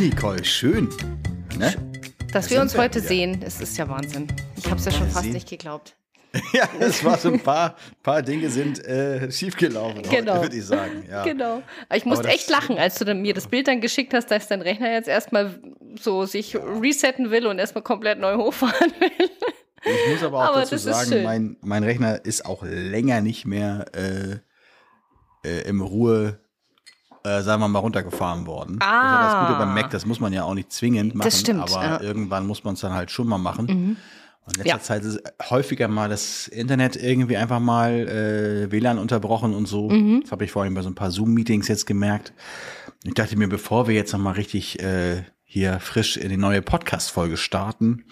Nicole, schön. Ne? Dass Da wir uns heute wieder. sehen, es ist ja Wahnsinn. Ich habe es ja schon Ja, fast Sie- nicht geglaubt. Ja, es war so ein paar, paar Dinge sind äh, schiefgelaufen, Genau. würde ich sagen. Ja. Genau. Aber ich musste das- echt lachen, als du mir das Bild dann geschickt hast, dass dein Rechner jetzt erstmal so sich resetten will und erstmal komplett neu hochfahren will. Ich muss aber auch Aber dazu das sagen, mein, mein Rechner ist auch länger nicht mehr äh, äh, im Ruhe, äh, sagen wir mal, runtergefahren worden. Das ist ja das Gute beim Mac, das muss man ja auch nicht zwingend machen, Das stimmt, aber ja. Mhm. irgendwann muss man es dann halt schon mal machen. Und in letzter Ja. Zeit ist häufiger mal das Internet irgendwie einfach mal äh, WLAN unterbrochen und so. Mhm. Das habe ich vorhin bei so ein paar Zoom-Meetings jetzt gemerkt. Ich dachte mir, bevor wir jetzt nochmal richtig äh, hier frisch in die neue Podcast-Folge starten,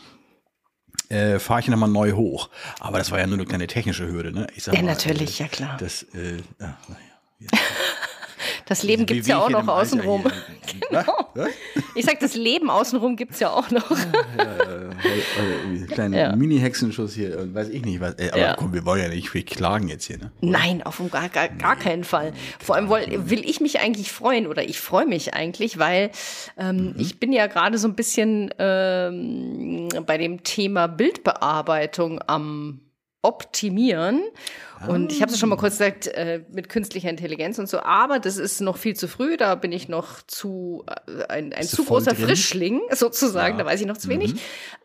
äh, fahre ich nochmal neu hoch. Aber das war ja nur eine kleine technische Hürde, ne? Ich sag Ja, mal, natürlich, äh, ja klar. Das, äh, ja, naja. Das Leben Wie- gibt's wie ja auch noch außenrum. Genau. Was? Ich sag, das Leben außenrum gibt's ja auch noch. Äh, kleinen Ja. Mini-Hexenschuss hier und weiß ich nicht was. Äh, aber Ja. komm, wir wollen ja nicht viel klagen jetzt hier, ne? Nein, auf gar, gar, gar keinen Fall. Vor allem woll, will ich mich eigentlich freuen oder ich freue mich eigentlich, weil ähm, ich bin ja gerade so ein bisschen ähm, bei dem Thema Bildbearbeitung am Optimieren. Und ich habe es schon mal kurz gesagt, äh, mit künstlicher Intelligenz und so, aber das ist noch viel zu früh, da bin ich noch zu, äh, ein, ein zu großer drin? Frischling, sozusagen, Ja. da weiß ich noch zu wenig.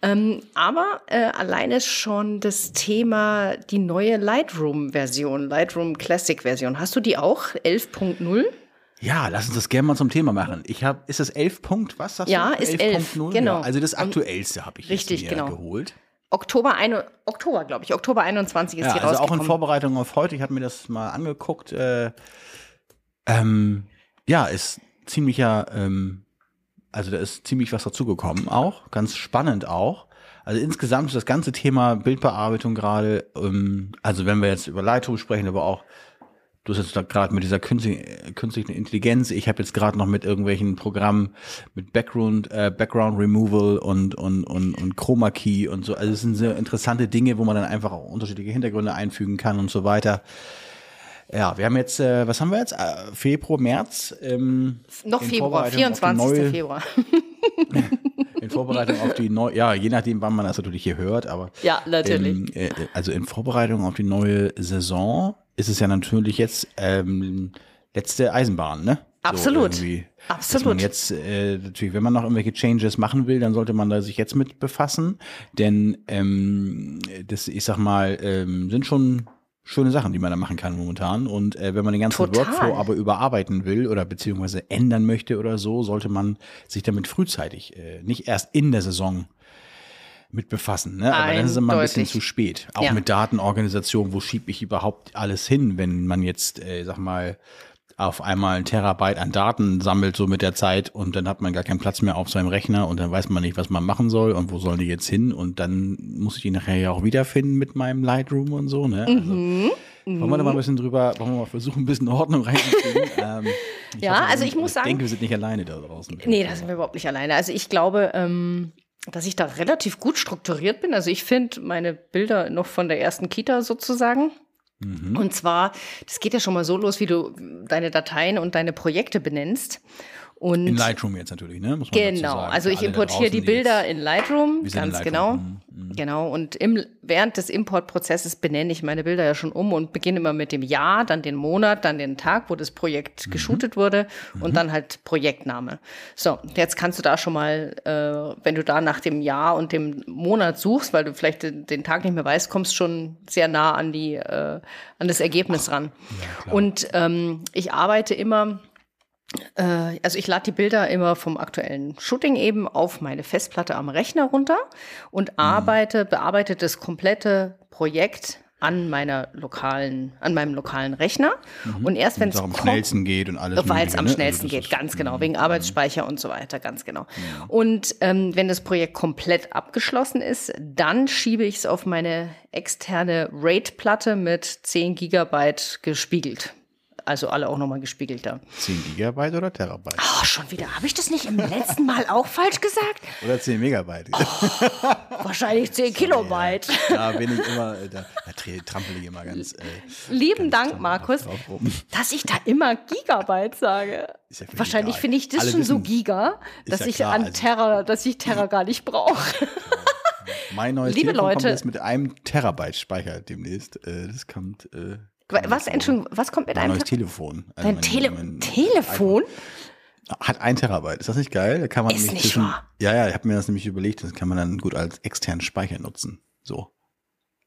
Ähm, aber äh, alleine schon das Thema, die neue Lightroom-Version, Lightroom Classic-Version, hast du die auch? 11.0? Ja, lass uns das gerne mal zum Thema machen. Ich habe, ist das 11 Punkt, was sagst Ja, du? ist 11, genau. Ja, also das aktuellste habe ich Richtig, jetzt mir genau. geholt. Oktober, ein, Oktober glaube ich, Oktober 21 ist Ja, die also auch in rausgekommen. Vorbereitung auf heute, ich habe mir das mal angeguckt. Äh, ähm, ja, ist ziemlicher, ähm, also da ist ziemlich was dazugekommen auch, ganz spannend auch. Also insgesamt ist das ganze Thema Bildbearbeitung gerade, ähm, also wenn wir jetzt über Lightroom sprechen, aber auch Du hast jetzt gerade mit dieser künstlichen, äh, künstlichen Intelligenz. Ich habe jetzt gerade noch mit irgendwelchen Programmen mit Background, äh, Background Removal und und und und Chroma Key und so. Also es sind sehr interessante Dinge, wo man dann einfach auch unterschiedliche Hintergründe einfügen kann und so weiter. Ja, wir haben jetzt, äh, was haben wir jetzt? Äh, Februar, März. Ähm, Noch Februar, Vorbereitung auf die 24. neue- Februar. In Vorbereitung auf die neue, ja, je nachdem, wann man das natürlich hier hört, aber Ja, natürlich. ähm, äh, also in Vorbereitung auf die neue Saison ist es ja natürlich jetzt ähm, letzte Eisenbahn, ne? Absolut. irgendwie. Absolut. Dass man jetzt äh, natürlich, wenn man noch irgendwelche Changes machen will, dann sollte man da sich jetzt mit befassen, denn ähm, das, ich sag mal, ähm, sind schon schöne Sachen, die man da machen kann momentan. Und äh, wenn man den ganzen Total. Workflow aber überarbeiten will oder beziehungsweise ändern möchte oder so, sollte man sich damit frühzeitig, äh, nicht erst in der Saison mit befassen. Ne? Aber dann ist es immer ein bisschen zu spät. Auch Ja. mit Datenorganisation, wo schiebe ich überhaupt alles hin, wenn man jetzt, äh, sag mal, auf einmal ein Terabyte an Daten sammelt, so mit der Zeit, und dann hat man gar keinen Platz mehr auf seinem Rechner und dann weiß man nicht, was man machen soll und wo sollen die jetzt hin und dann muss ich die nachher ja auch wiederfinden mit meinem Lightroom und so, ne? Also, Mhm. Wollen wir da mal ein bisschen drüber, wollen wir mal versuchen, ein bisschen Ordnung reinzukriegen? ähm, Ja, hoffe, also ich muss sagen- Ich denke, wir sind nicht alleine da draußen. Nee, da sind wir überhaupt nicht alleine. Also ich glaube, ähm, dass ich da relativ gut strukturiert bin. Also ich finde meine Bilder noch von der ersten Kita sozusagen. Mhm. Und zwar, das geht ja schon mal so los, wie du deine Dateien und deine Projekte benennst. Und In Lightroom jetzt natürlich, ne? Muss man Genau, sagen, also ich importiere die Bilder in Lightroom, sind in ganz Lightroom, genau. mhm, Genau, und im, während des Importprozesses benenne ich meine Bilder ja schon um und beginne immer mit dem Jahr, dann den Monat, dann den Tag, wo das Projekt Mhm. geshootet wurde und dann halt Projektname. So, jetzt kannst du da schon mal, äh, wenn du da nach dem Jahr und dem Monat suchst, weil du vielleicht den, den Tag nicht mehr weißt, kommst schon sehr nah an die, äh, an das Ergebnis ran. und ähm, ich arbeite immer also ich lade die Bilder immer vom aktuellen Shooting eben auf meine Festplatte am Rechner runter und Mhm. arbeite, bearbeite das komplette Projekt an meiner lokalen, an meinem lokalen Rechner. Und erst wenn es am schnellsten geht und alles weil es am ne? Also schnellsten das geht, Mhm. ganz genau, wegen Arbeitsspeicher und so weiter, ganz genau. Und ähm, wenn das Projekt komplett abgeschlossen ist, dann schiebe ich es auf meine externe RAID-Platte mit 10 Gigabyte gespiegelt. Also alle auch nochmal gespiegelt da. 10 Gigabyte oder Terabyte? Oh, schon wieder. Habe ich das nicht im letzten Mal auch falsch gesagt? Oder 10 Megabyte? Oh, wahrscheinlich 10 Kilobyte. Da bin ich immer, äh, da, da trampel ich immer ganz. Äh, Lieben ganz Dank, Markus, dass ich da immer Gigabyte sage. Ja wahrscheinlich finde ich das Alle schon wissen, so giga, dass ja ich klar, an also Terra, dass ich Terra gar nicht brauche. Mein neues Liebe Telefon Leute, kommt jetzt mit einem Terabyte Speicher demnächst. Äh, das kommt. Äh, was, Entschuldigung, was kommt mit mein einem neues Telefon? Also Dein mein, Tele mein Telefon? Hat ein Terabyte. Ist das nicht geil? Da kann man ist nicht zwischen, wahr. Ja, ja, ich habe mir das nämlich überlegt. Das kann man dann gut als externen Speicher nutzen. So.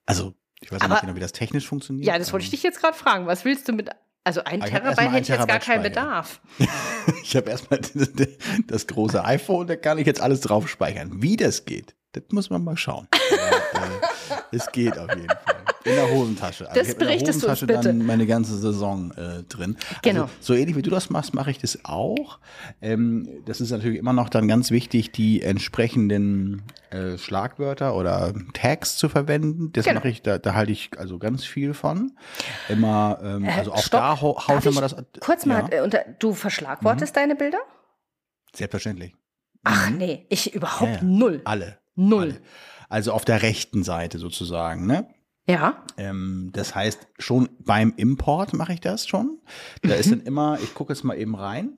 Also, ich weiß Aber, nicht genau, wie das technisch funktioniert. Ja, das wollte ich dich jetzt gerade fragen. Was willst du mit also ein Terabyte hätte ich jetzt gar keinen Bedarf. ich habe erstmal das große iPhone, da kann ich jetzt alles drauf speichern. Wie das geht, das muss man mal schauen. Aber, äh, es geht auf jeden Fall. In der Hosentasche. Also das ich berichtest in der Hosentasche du uns bitte. dann meine ganze Saison äh, drin. Genau. Also, so ähnlich wie du das machst, mache ich das auch. Ähm, das ist natürlich immer noch dann ganz wichtig, die entsprechenden äh, Schlagwörter oder Tags zu verwenden. Das genau. mache ich, da, da halte ich also ganz viel von. Immer, ähm, äh, also auch Stopp. da haut immer das. Kurz mal, ja. unter, du verschlagwortest mhm. deine Bilder? Selbstverständlich. Ach mhm. nee, ich überhaupt ja, ja. null. Alle. Null. Also auf der rechten Seite sozusagen, ne? Ja. Ähm, das heißt, schon beim Import mache ich das schon. Da mhm. ist dann immer, ich gucke jetzt mal eben rein.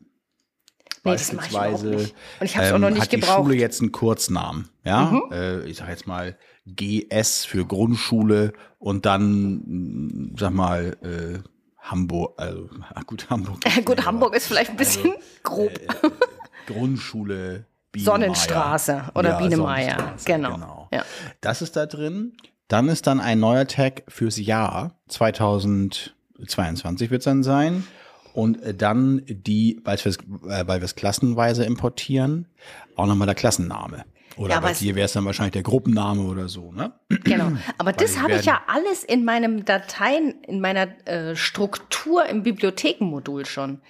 Nee, Beispielsweise, ich Und ich habe es auch noch nicht hat gebraucht. die Schule jetzt einen Kurznamen, ja? Mhm. Äh, ich sage jetzt mal GS für Grundschule und dann, sag mal, äh, Hamburg, also gut, Hamburg. gut, Hamburg ist vielleicht ein bisschen also, grob. Äh, Grundschule Biene Sonnenstraße oder ja, Biene Meier. Genau. genau. Ja. Das ist da drin. Dann ist dann ein neuer Tag fürs Jahr 2022 wird es dann sein. Und dann die, weil wir äh, es klassenweise importieren, auch nochmal der Klassenname. Oder ja, bei dir wäre es dann wahrscheinlich der Gruppenname oder so, ne? Genau. Aber das habe ich ja alles in meinem Dateien, in meiner äh, Struktur im Bibliothekenmodul schon.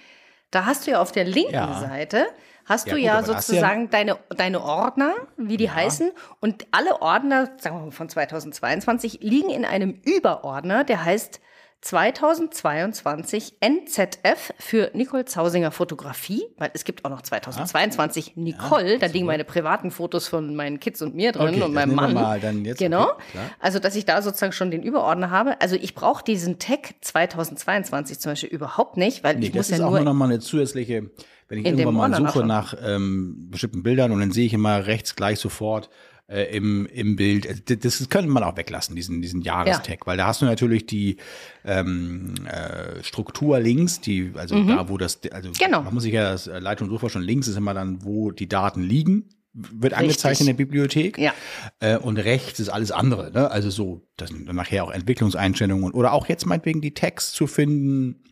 Da hast du ja auf der linken ja. Seite hast ja, du gut, ja sozusagen ja deine, deine Ordner, wie die ja. heißen. Und alle Ordner, sagen wir mal von 2022, liegen in einem Überordner, der heißt 2022 NZF für Nicole Zausinger Fotografie, weil es gibt auch noch 2022 Nicole, ja, da liegen meine privaten Fotos von meinen Kids und mir drin okay, und meinem Mann. Mal dann jetzt, genau. Okay, also, dass ich da sozusagen schon den Überordner habe. Also, ich brauche diesen Tag 2022 zum Beispiel überhaupt nicht, weil nee, ich muss ja nur. Das ist auch noch mal eine zusätzliche wenn ich irgendwann mal suche nach ähm, bestimmten Bildern und dann sehe ich immer rechts gleich sofort äh, im, im Bild, äh, das, das könnte man auch weglassen, diesen, diesen Jahrestag, ja. weil da hast du natürlich die ähm, äh, Struktur links, die, also mhm. da, wo das, also genau. man muss sich ja das Leitung so vorstellen, links ist immer dann, wo die Daten liegen, wird angezeigt in der Bibliothek. Ja. Äh, und rechts ist alles andere. Ne? Also so, das sind dann nachher auch Entwicklungseinstellungen oder auch jetzt meinetwegen die Tags zu finden,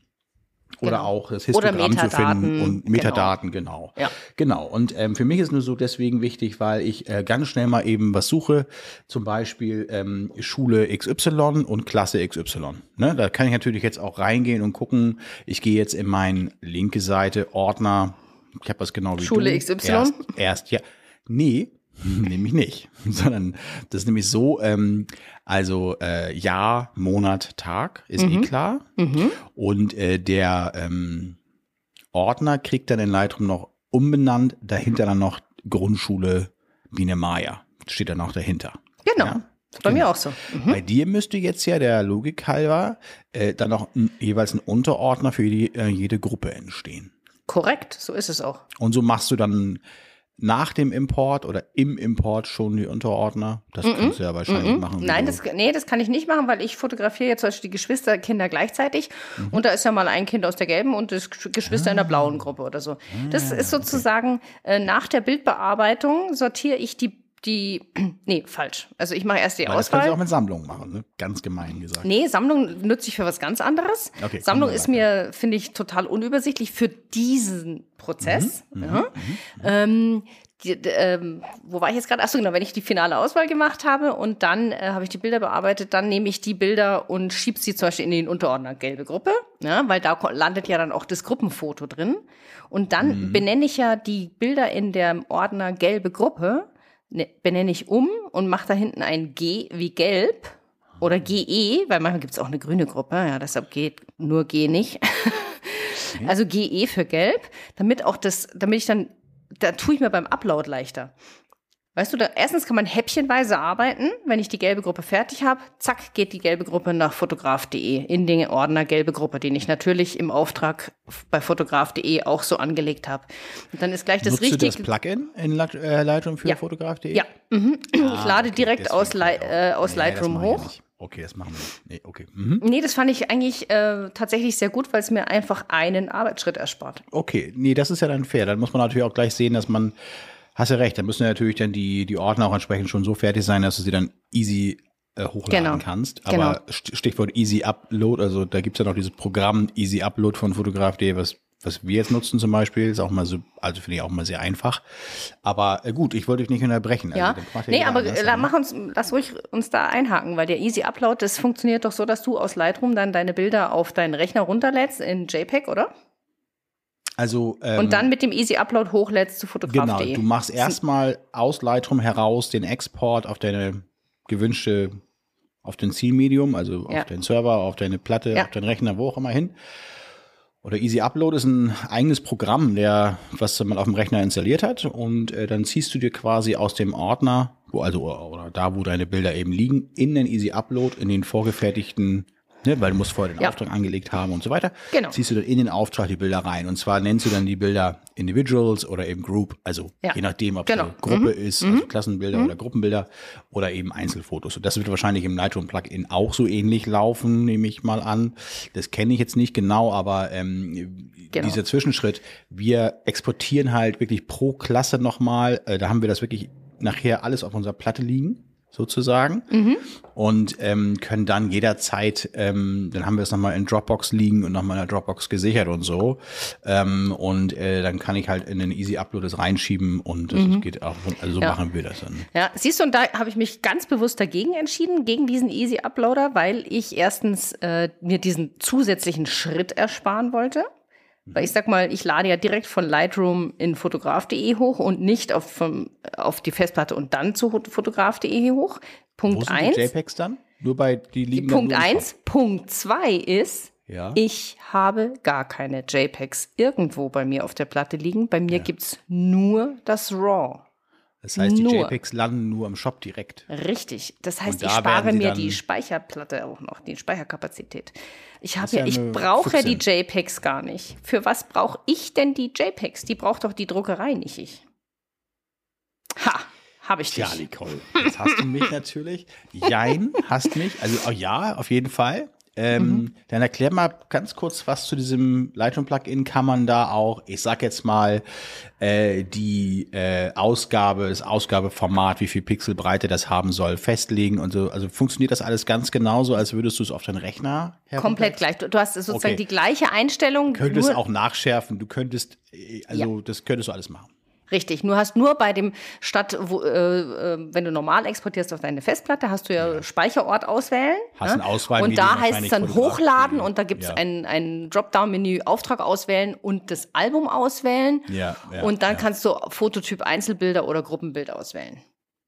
oder genau. auch das Histogramm zu finden und. Metadaten, genau. Genau. Ja. genau. Und ähm, für mich ist nur so deswegen wichtig, weil ich äh, ganz schnell mal eben was suche, zum Beispiel ähm, Schule XY und Klasse XY. Ne? Da kann ich natürlich jetzt auch reingehen und gucken. Ich gehe jetzt in meine linke Seite, Ordner, ich habe was genau wie Schule du. XY? Erst, erst, ja. Nee, nämlich nicht, sondern das ist nämlich so, ähm, also äh, Jahr, Monat, Tag ist eh mhm. eh klar. Mhm. Und äh, der ähm, Ordner kriegt dann in Lightroom noch umbenannt, dahinter dann noch Grundschule Biene Maya. Steht dann auch dahinter. Genau. Ja? Bei genau. mir auch so. Mhm. Bei dir müsste jetzt ja der Logik halber äh, dann noch ein, jeweils ein Unterordner für die, äh, jede Gruppe entstehen. Korrekt, so ist es auch. Und so machst du dann nach dem Import oder im Import schon die Unterordner? Das mm -mm. kannst du ja wahrscheinlich mm machen. Nein, das, nee, das kann ich nicht machen, weil ich fotografiere jetzt zum Beispiel die Geschwisterkinder gleichzeitig mhm. und da ist ja mal ein Kind aus der gelben und das Geschwister ah. in der blauen Gruppe oder so. Das ah, ist sozusagen okay. äh, nach der Bildbearbeitung sortiere ich die die, nee, falsch. Also ich mache erst die Weil Auswahl. Das kannst du auch mit Sammlungen machen, ne? Ganz gemein gesagt. Nee, Sammlung nutze ich für was ganz anderes. Okay, Sammlung ist mir, finde ich, total unübersichtlich für diesen Prozess. Mhm, ja. Mhm, mhm. ähm, die, ähm, wo war ich jetzt gerade? Achso, genau, wenn ich die finale Auswahl gemacht habe und dann äh, habe ich die Bilder bearbeitet, dann nehme ich die Bilder und schiebe sie zum Beispiel in den Unterordner gelbe Gruppe, ja, weil da landet ja dann auch das Gruppenfoto drin. Und dann mhm. benenne ich ja die Bilder in der Ordner gelbe Gruppe benenne ich um und mache da hinten ein G wie gelb oder GE, weil manchmal gibt es auch eine grüne Gruppe, ja, deshalb geht nur G nicht. Also GE für gelb, damit auch das, damit ich dann, da tue ich mir beim Upload leichter. Weißt du, da, erstens kann man häppchenweise arbeiten. Wenn ich die gelbe Gruppe fertig habe, zack, geht die gelbe Gruppe nach fotograf.de in den Ordner gelbe Gruppe, den ich natürlich im Auftrag bei fotograf.de auch so angelegt habe. Und dann ist gleich das Nutzt richtige. du das Plugin in äh, Lightroom für Ja. fotograf.de? ja, mhm. ich lade okay, direkt aus, Li äh, aus Nee, Lightroom hoch. Okay, das machen wir. Nee, okay. Mhm. Nee, das fand ich eigentlich äh, tatsächlich sehr gut, weil es mir einfach einen Arbeitsschritt erspart. Okay, nee, das ist ja dann fair. Dann muss man natürlich auch gleich sehen, dass man, hast ja recht, dann müssen ja natürlich dann die, die Ordner auch entsprechend schon so fertig sein, dass du sie dann easy äh, hochladen Genau. kannst. Genau. Aber St- Stichwort Easy Upload, also da gibt's ja noch dieses Programm Easy Upload von Fotograf.de, was, was wir jetzt nutzen zum Beispiel, ist auch mal so, also finde ich auch mal sehr einfach. Aber äh, gut, ich wollte dich nicht unterbrechen. Ja, Also, macht nee, aber anders, äh, ne? mach uns, lass ruhig uns da einhaken, weil der Easy Upload, das funktioniert doch so, dass du aus Lightroom dann deine Bilder auf deinen Rechner runterlädst in JPEG, oder? Also, ähm, Und dann mit dem Easy Upload hochlädst zu Genau, fotograf.de. du machst erstmal aus Lightroom heraus den Export auf deine gewünschte, auf den Zielmedium, also Ja. auf deinen Server, auf deine Platte, Ja. auf deinen Rechner, wo auch immer hin. Oder Easy Upload ist ein eigenes Programm, der, was man auf dem Rechner installiert hat. Und äh, dann ziehst du dir quasi aus dem Ordner, wo also oder da, wo deine Bilder eben liegen, in den Easy Upload, in den vorgefertigten, ne, weil du musst vorher den Ja. Auftrag angelegt haben und so weiter. Genau. Ziehst du dann in den Auftrag die Bilder rein. Und zwar nennst du dann die Bilder Individuals oder eben Group, also Ja. je nachdem, ob Genau. es eine Gruppe ist, also Klassenbilder oder Gruppenbilder oder eben Einzelfotos. Und das wird wahrscheinlich im Lightroom-Plugin auch so ähnlich laufen, nehme ich mal an. Das kenne ich jetzt nicht genau, aber ähm, Genau. dieser Zwischenschritt, wir exportieren halt wirklich pro Klasse nochmal, äh, da haben wir das wirklich nachher alles auf unserer Platte liegen, sozusagen. Und ähm, können dann jederzeit, ähm, dann haben wir es nochmal in Dropbox liegen und nochmal in der Dropbox gesichert und so. Ähm, und äh, dann kann ich halt in den Easy Upload das reinschieben und das geht auch, also so Ja. machen wir das dann. Ja, siehst du, und da habe ich mich ganz bewusst dagegen entschieden, gegen diesen Easy Uploader, weil ich erstens äh, mir diesen zusätzlichen Schritt ersparen wollte. Weil ich sag mal, ich lade ja direkt von Lightroom in fotograf.de hoch und nicht auf, vom, auf die Festplatte und dann zu fotograf.de hoch. Wo Punkt sind eins. die JPEGs dann? Nur bei, die liegen Punkt eins. Punkt zwei ist, Ja. ich habe gar keine JPEGs irgendwo bei mir auf der Platte liegen. Bei mir gibt's nur das RAW. Das heißt, die nur. JPEGs landen nur im Shop direkt. Richtig. Das heißt, Und ich da spare mir die Speicherplatte auch noch, die Speicherkapazität. Ich habe ja, ich brauche ja die. JPEGs gar nicht. Für was brauche ich denn die JPEGs? Die braucht doch die Druckerei, nicht ich. Ha, habe ich dich. Ja, Nicole, jetzt hast du mich natürlich. Jein, hast mich. Also oh, ja, auf jeden Fall. Ähm, Mhm. Dann erklär mal ganz kurz was zu diesem Lightroom-Plugin. Kann man da auch, ich sag jetzt mal, äh, die äh, Ausgabe, das Ausgabeformat, wie viel Pixelbreite das haben soll, festlegen und so. Also funktioniert das alles ganz genauso, als würdest du es auf deinen Rechner Komplett gleich. Du, du hast sozusagen Okay. die gleiche Einstellung. Könntest nur, auch nachschärfen, du könntest, äh, also das könntest du alles machen. Richtig, nur hast nur bei dem statt, wo, äh, äh, wenn du normal exportierst auf deine Festplatte, hast du ja, Speicherort auswählen. Hast ne? ein Auswahlmenü, Und da heißt es dann hochladen und da gibt es Ja. ein, ein Dropdown-Menü Auftrag auswählen und das Album auswählen. Ja, ja, und dann ja. kannst du Fototyp Einzelbilder oder Gruppenbild auswählen.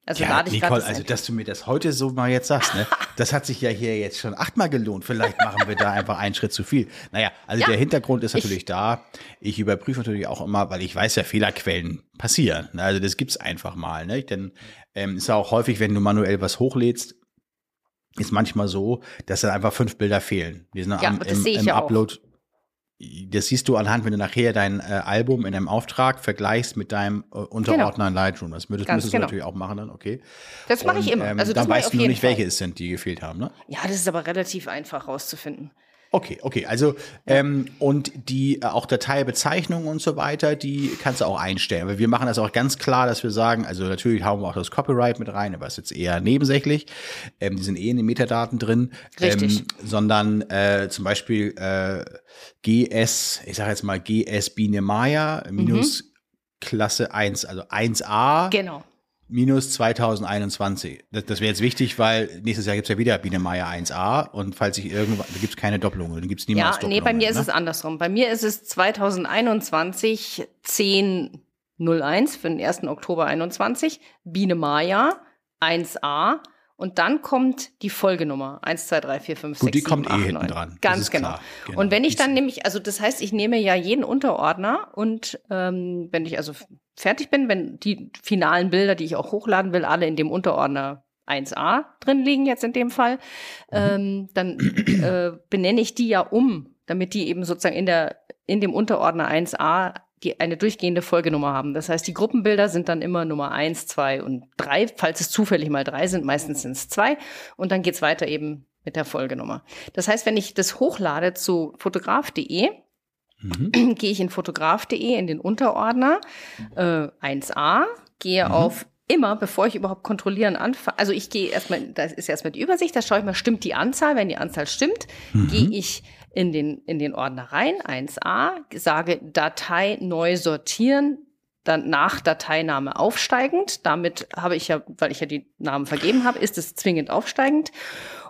Also Ja, lade ich Nicole, also dass du mir das heute so mal jetzt sagst, ne? Das hat sich ja hier jetzt schon achtmal gelohnt. Vielleicht machen wir da einfach einen Schritt zu viel. Naja, also Ja, der Hintergrund ist ich- natürlich da. Ich überprüfe natürlich auch immer, weil ich weiß ja, Fehlerquellen passieren. Also das gibt's einfach mal. Ne? Denn ähm, ist ja auch häufig, wenn du manuell was hochlädst, ist manchmal so, dass dann einfach fünf Bilder fehlen. Die sind Ja, am, im, ich im auch. Das siehst du anhand, wenn du nachher dein äh, Album in deinem Auftrag vergleichst mit deinem äh, Unterordner in Lightroom. Das würdest, müsstest genau. du natürlich auch machen dann, okay. Das mache ich immer. Ähm, Also dann weißt du nur nicht, Fall. welche es sind, die gefehlt haben, ne? Ja, das ist aber relativ einfach rauszufinden. Okay, okay. Also ähm, und die äh, auch Dateibezeichnungen und so weiter, die kannst du auch einstellen. Weil wir machen das auch ganz klar, dass wir sagen, also natürlich hauen wir auch das Copyright mit rein, aber ist jetzt eher nebensächlich. Ähm, die sind eh in den Metadaten drin. Richtig. Ähm, sondern äh, zum Beispiel äh, GS, ich sage jetzt mal GS Biene Maya minus Klasse 1, also 1a Genau. Minus 2021. Das, das wäre jetzt wichtig, weil nächstes Jahr gibt's ja wieder Biene Meier 1a und falls ich irgendwann, da gibt's keine Doppelungen, da gibt's Ja, niemals nee, Doppelungen. bei mir ist ne? es andersrum. Bei mir ist es 2021 10.01 für den 1. Oktober 21, Biene Maya 1a Und dann kommt die Folgenummer. 1, 2, 3, 4, 5, Gut, 6, die 7, kommt 8, eh hinten 9. dran. Das Ganz ist genau. Genau. Und wenn ich dann ist- nämlich, also das heißt, ich nehme ja jeden Unterordner und ähm, wenn ich also fertig bin, wenn die finalen Bilder, die ich auch hochladen will, alle in dem Unterordner 1a drin liegen jetzt in dem Fall, ähm, dann äh, benenne ich die ja um, damit die eben sozusagen in der in dem Unterordner 1a die eine durchgehende Folgenummer haben. Das heißt, die Gruppenbilder sind dann immer Nummer 1, 2 und 3, falls es zufällig mal 3 sind, meistens sind es 2 und dann geht's weiter eben mit der Folgenummer. Das heißt, wenn ich das hochlade zu fotograf.de, Mhm. gehe ich in fotograf.de in den Unterordner äh, 1a, gehe Mhm. auf immer, bevor ich überhaupt kontrollieren anfange, also ich gehe erstmal, das ist erstmal die Übersicht, da schaue ich mal, stimmt die Anzahl, wenn die Anzahl stimmt, Mhm. gehe ich in den, in den Ordner rein, 1a, sage Datei neu sortieren, dann nach Dateiname aufsteigend. Damit habe ich ja, weil ich ja die Namen vergeben habe, ist es zwingend aufsteigend.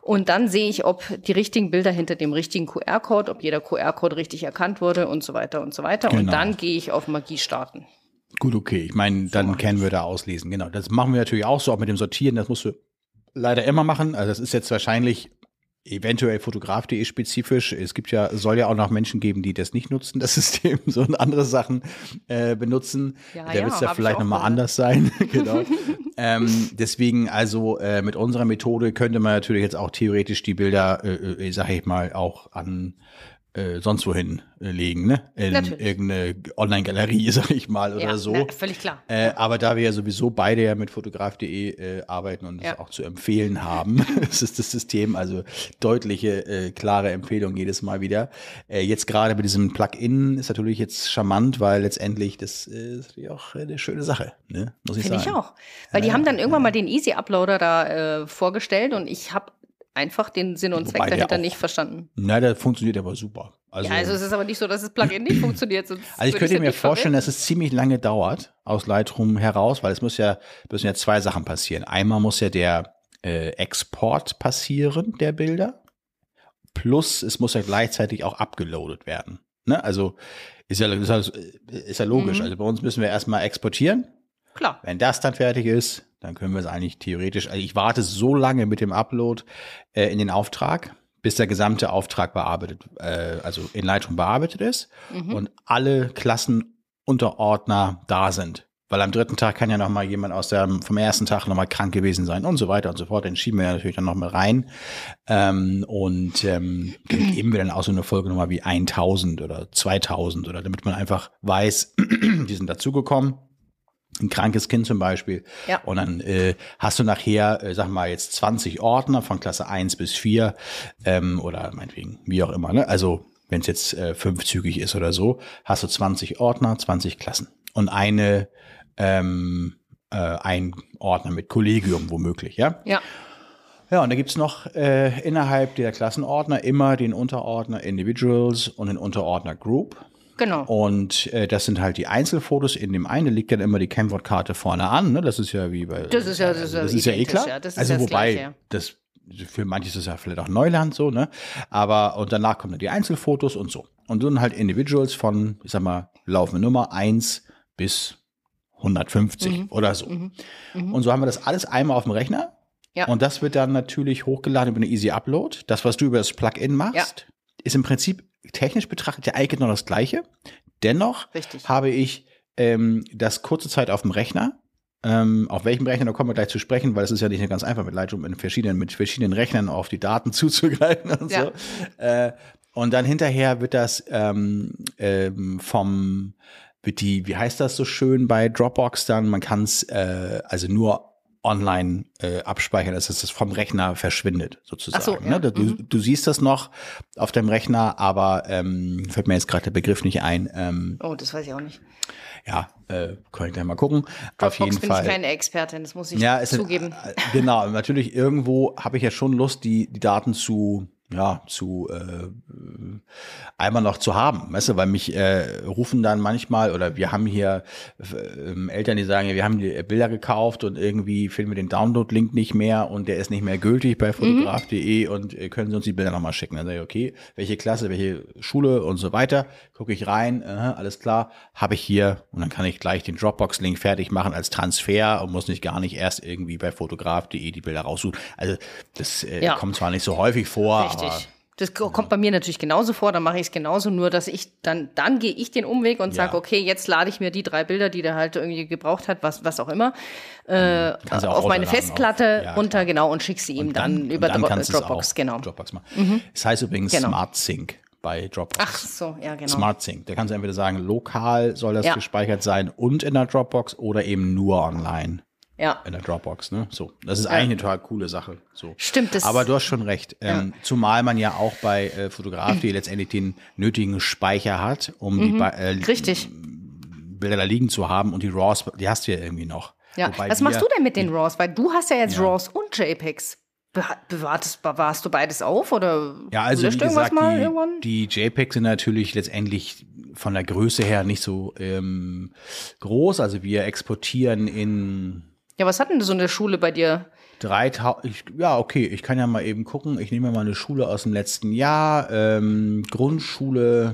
Und dann sehe ich, ob die richtigen Bilder hinter dem richtigen QR-Code, ob jeder QR-Code richtig erkannt wurde und so weiter und so weiter. Und Genau. dann gehe ich auf Magie starten. Gut, okay. Ich meine, dann kennen wir da auslesen. Genau. Das machen wir natürlich auch so, auch mit dem Sortieren. Das musst du leider immer machen. Also das ist jetzt wahrscheinlich eventuell fotograf.de spezifisch. Es gibt ja, soll ja auch noch Menschen geben, die das nicht nutzen, das System, so und andere Sachen äh, benutzen. Ja, da ja, wird es ja vielleicht nochmal anders sein. genau. ähm, deswegen, also äh, mit unserer Methode könnte man natürlich jetzt auch theoretisch die Bilder, äh, äh, sag ich mal, auch an äh, sonst wohin äh, legen, ne? In Natürlich. irgendeine Online-Galerie, sag ich mal, oder ja, so. na, völlig klar. Äh, aber da wir ja sowieso beide ja mit fotograf.de äh, arbeiten und Ja. es auch zu empfehlen haben, das ist das System, also deutliche, äh, klare Empfehlung jedes Mal wieder. Jetzt gerade mit diesem Plugin ist natürlich jetzt charmant, weil letztendlich das ist natürlich auch eine schöne Sache, ne? muss ich Finde sagen. ich auch. Weil die haben dann irgendwann mal den Easy Uploader da vorgestellt und ich habe einfach den Sinn und Zweck Wobei der dahinter auch- nicht verstanden. Na, der funktioniert aber super. Also, ja, also es ist aber nicht so, dass das Plugin nicht funktioniert. Sonst Also ich könnte ja mir vorstellen, verwenden. dass es ziemlich lange dauert aus Lightroom heraus, weil es muss ja müssen ja zwei Sachen passieren. Einmal muss ja der äh, Export passieren der Bilder, plus es muss ja gleichzeitig auch abgeloadet werden. Ne? Also ist ja, ist ja, ist ja logisch. Mhm. Also bei uns müssen wir erstmal exportieren. Klar. Wenn das dann fertig ist, dann können wir es eigentlich theoretisch. Also ich warte so lange mit dem Upload äh, in den Auftrag, bis der gesamte Auftrag bearbeitet, äh, also in Lightroom bearbeitet ist Mhm. und alle Klassenunterordner da sind. Weil am dritten Tag kann ja noch mal jemand aus der vom ersten Tag noch mal krank gewesen sein und so weiter und so fort. Den schieben wir ja natürlich dann noch mal rein ähm, und ähm, dann geben wir dann auch so eine Folge nochmal wie 1000 oder 2000 oder damit man einfach weiß, die sind dazugekommen. Ein krankes Kind zum Beispiel. Ja. Und dann äh, hast du nachher, äh, sag mal, jetzt 20 Ordner von Klasse 1 bis 4 ähm, oder meinetwegen, wie auch immer. Ne? Also wenn es jetzt äh, fünfzügig ist oder so, hast du 20 Ordner, 20 Klassen. Und eine ähm, äh, ein Ordner mit Kollegium womöglich, ja? Ja. Ja, und da gibt's noch äh, innerhalb der Klassenordner immer den Unterordner Individuals und den Unterordner Group. Genau. Und äh, das sind halt die Einzelfotos. In dem einen liegt dann immer die Camwortkarte vorne an. Ne? Das ist ja wie bei. Das ist ja- das ist ja das ist ja eh klar. ja. Also ja wobei Gleiche, ja. das für manche ist ja vielleicht auch Neuland so, ne? Aber und danach kommen dann die Einzelfotos und so. Und dann halt Individuals von, ich sag mal, laufende Nummer 1 bis 150 Mhm. oder so. Und so haben wir das alles einmal auf dem Rechner. Ja. Und das wird dann natürlich hochgeladen über eine Easy Upload. Das, was du über das Plugin machst, ist im Prinzip technisch betrachtet ja eigentlich genau das Gleiche. Dennoch Richtig. habe ich ähm, das kurze Zeit auf dem Rechner. Ähm, auf welchem Rechner, da kommen wir gleich zu sprechen, weil es ist ja nicht ganz einfach mit Lightroom in verschiedenen, mit verschiedenen Rechnern auf die Daten zuzugreifen und Ja. so. Äh, und dann hinterher wird das ähm, ähm, vom, wird die, wie heißt das so schön bei Dropbox dann, man kann es äh, also nur online äh, abspeichern, dass es vom Rechner verschwindet, sozusagen. So, ja. ne? du, Mhm. du siehst das noch auf deinem Rechner, aber ähm, fällt mir jetzt gerade der Begriff nicht ein. Ähm, Oh, das weiß ich auch nicht. ja, äh, kann ich gleich mal gucken. auf Dropbox jeden bin Fall. ich keine Expertin, das muss ich ja, zugeben. Sind, äh, genau, natürlich irgendwo habe ich ja schon Lust, die, die Daten zu ja, zu äh, einmal noch zu haben, weißt du, weil mich äh, rufen dann manchmal oder wir haben hier äh, Eltern, die sagen, ja, wir haben die Bilder gekauft und irgendwie finden wir den Download-Link nicht mehr und der ist nicht mehr gültig bei fotograf.de mhm. und äh, können Sie uns die Bilder nochmal schicken. Dann sage ich, okay, welche Klasse, welche Schule und so weiter, gucke ich rein, äh, alles klar, habe ich hier und dann kann ich gleich den Dropbox-Link fertig machen als Transfer und muss nicht gar nicht erst irgendwie bei fotograf.de die Bilder raussuchen. Also das äh, ja. kommt zwar nicht so häufig vor, Richtig. Richtig. Das kommt bei mir natürlich genauso vor, dann mache ich es genauso, nur dass ich dann, dann gehe ich den Umweg und sage, okay, jetzt lade ich mir die drei Bilder, die der halt irgendwie gebraucht hat, was, was auch immer, äh, auf meine Festplatte auf, ja, runter, genau, und schick sie ihm dann, dann, über dann Dropbox, genau. Dropbox machen. Mhm. Das heißt übrigens genau. Smart Sync bei Dropbox. Ach so, ja, genau. Smart Sync. Da kannst du entweder sagen, lokal soll das ja. gespeichert sein und in der Dropbox oder eben nur online. Ja. In der Dropbox, ne? So. Das ist ja. eigentlich eine total coole Sache. So. Stimmt, das. Aber du hast schon recht. Ähm, Zumal man ja auch bei äh, Fotograf, die letztendlich den nötigen Speicher hat, um mhm. die äh, Richtig. Bilder da liegen zu haben und die RAWs, die hast du ja irgendwie noch. Ja. Wobei Was machst du denn mit den RAWs? Weil du hast ja jetzt ja. RAWs und JPEGs. Bewahrtest, bewahrst du beides auf oder ja, also wie gesagt, die, die JPEGs sind natürlich letztendlich von der Größe her nicht so ähm, groß. Also wir exportieren in ja, was hat denn so eine Schule bei dir? 3000, ja, okay, ich kann ja mal eben gucken. Ich nehme mal eine Schule aus dem letzten Jahr. Ähm, Grundschule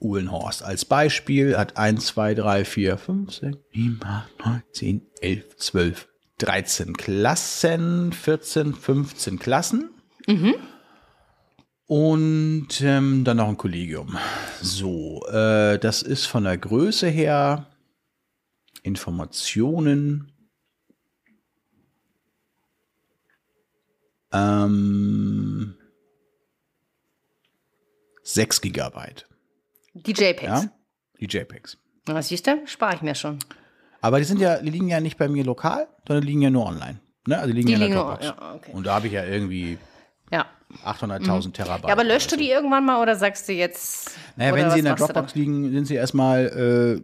Uhlenhorst als Beispiel hat 1, 2, 3, 4, 5, 6, 7, 8, 9, 10, 11, 12, 13 Klassen, 14, 15 Klassen. Mhm. Und ähm, dann noch ein Kollegium. So, äh, das ist von der Größe her Informationen. Ähm, 6 Gigabyte. Die JPEGs. Ja, die JPEGs. Was siehst du? Spare ich mir schon. Aber die sind ja, die liegen ja nicht bei mir lokal, sondern liegen ja nur online. Ne? Also die liegen die ja in der Dropbox. Ja, okay. Und da habe ich ja irgendwie ja. 800.000 mhm. Terabyte. Ja, aber löscht du die irgendwann mal oder sagst du jetzt? Naja, wenn sie in der Dropbox liegen, sind sie erstmal, äh,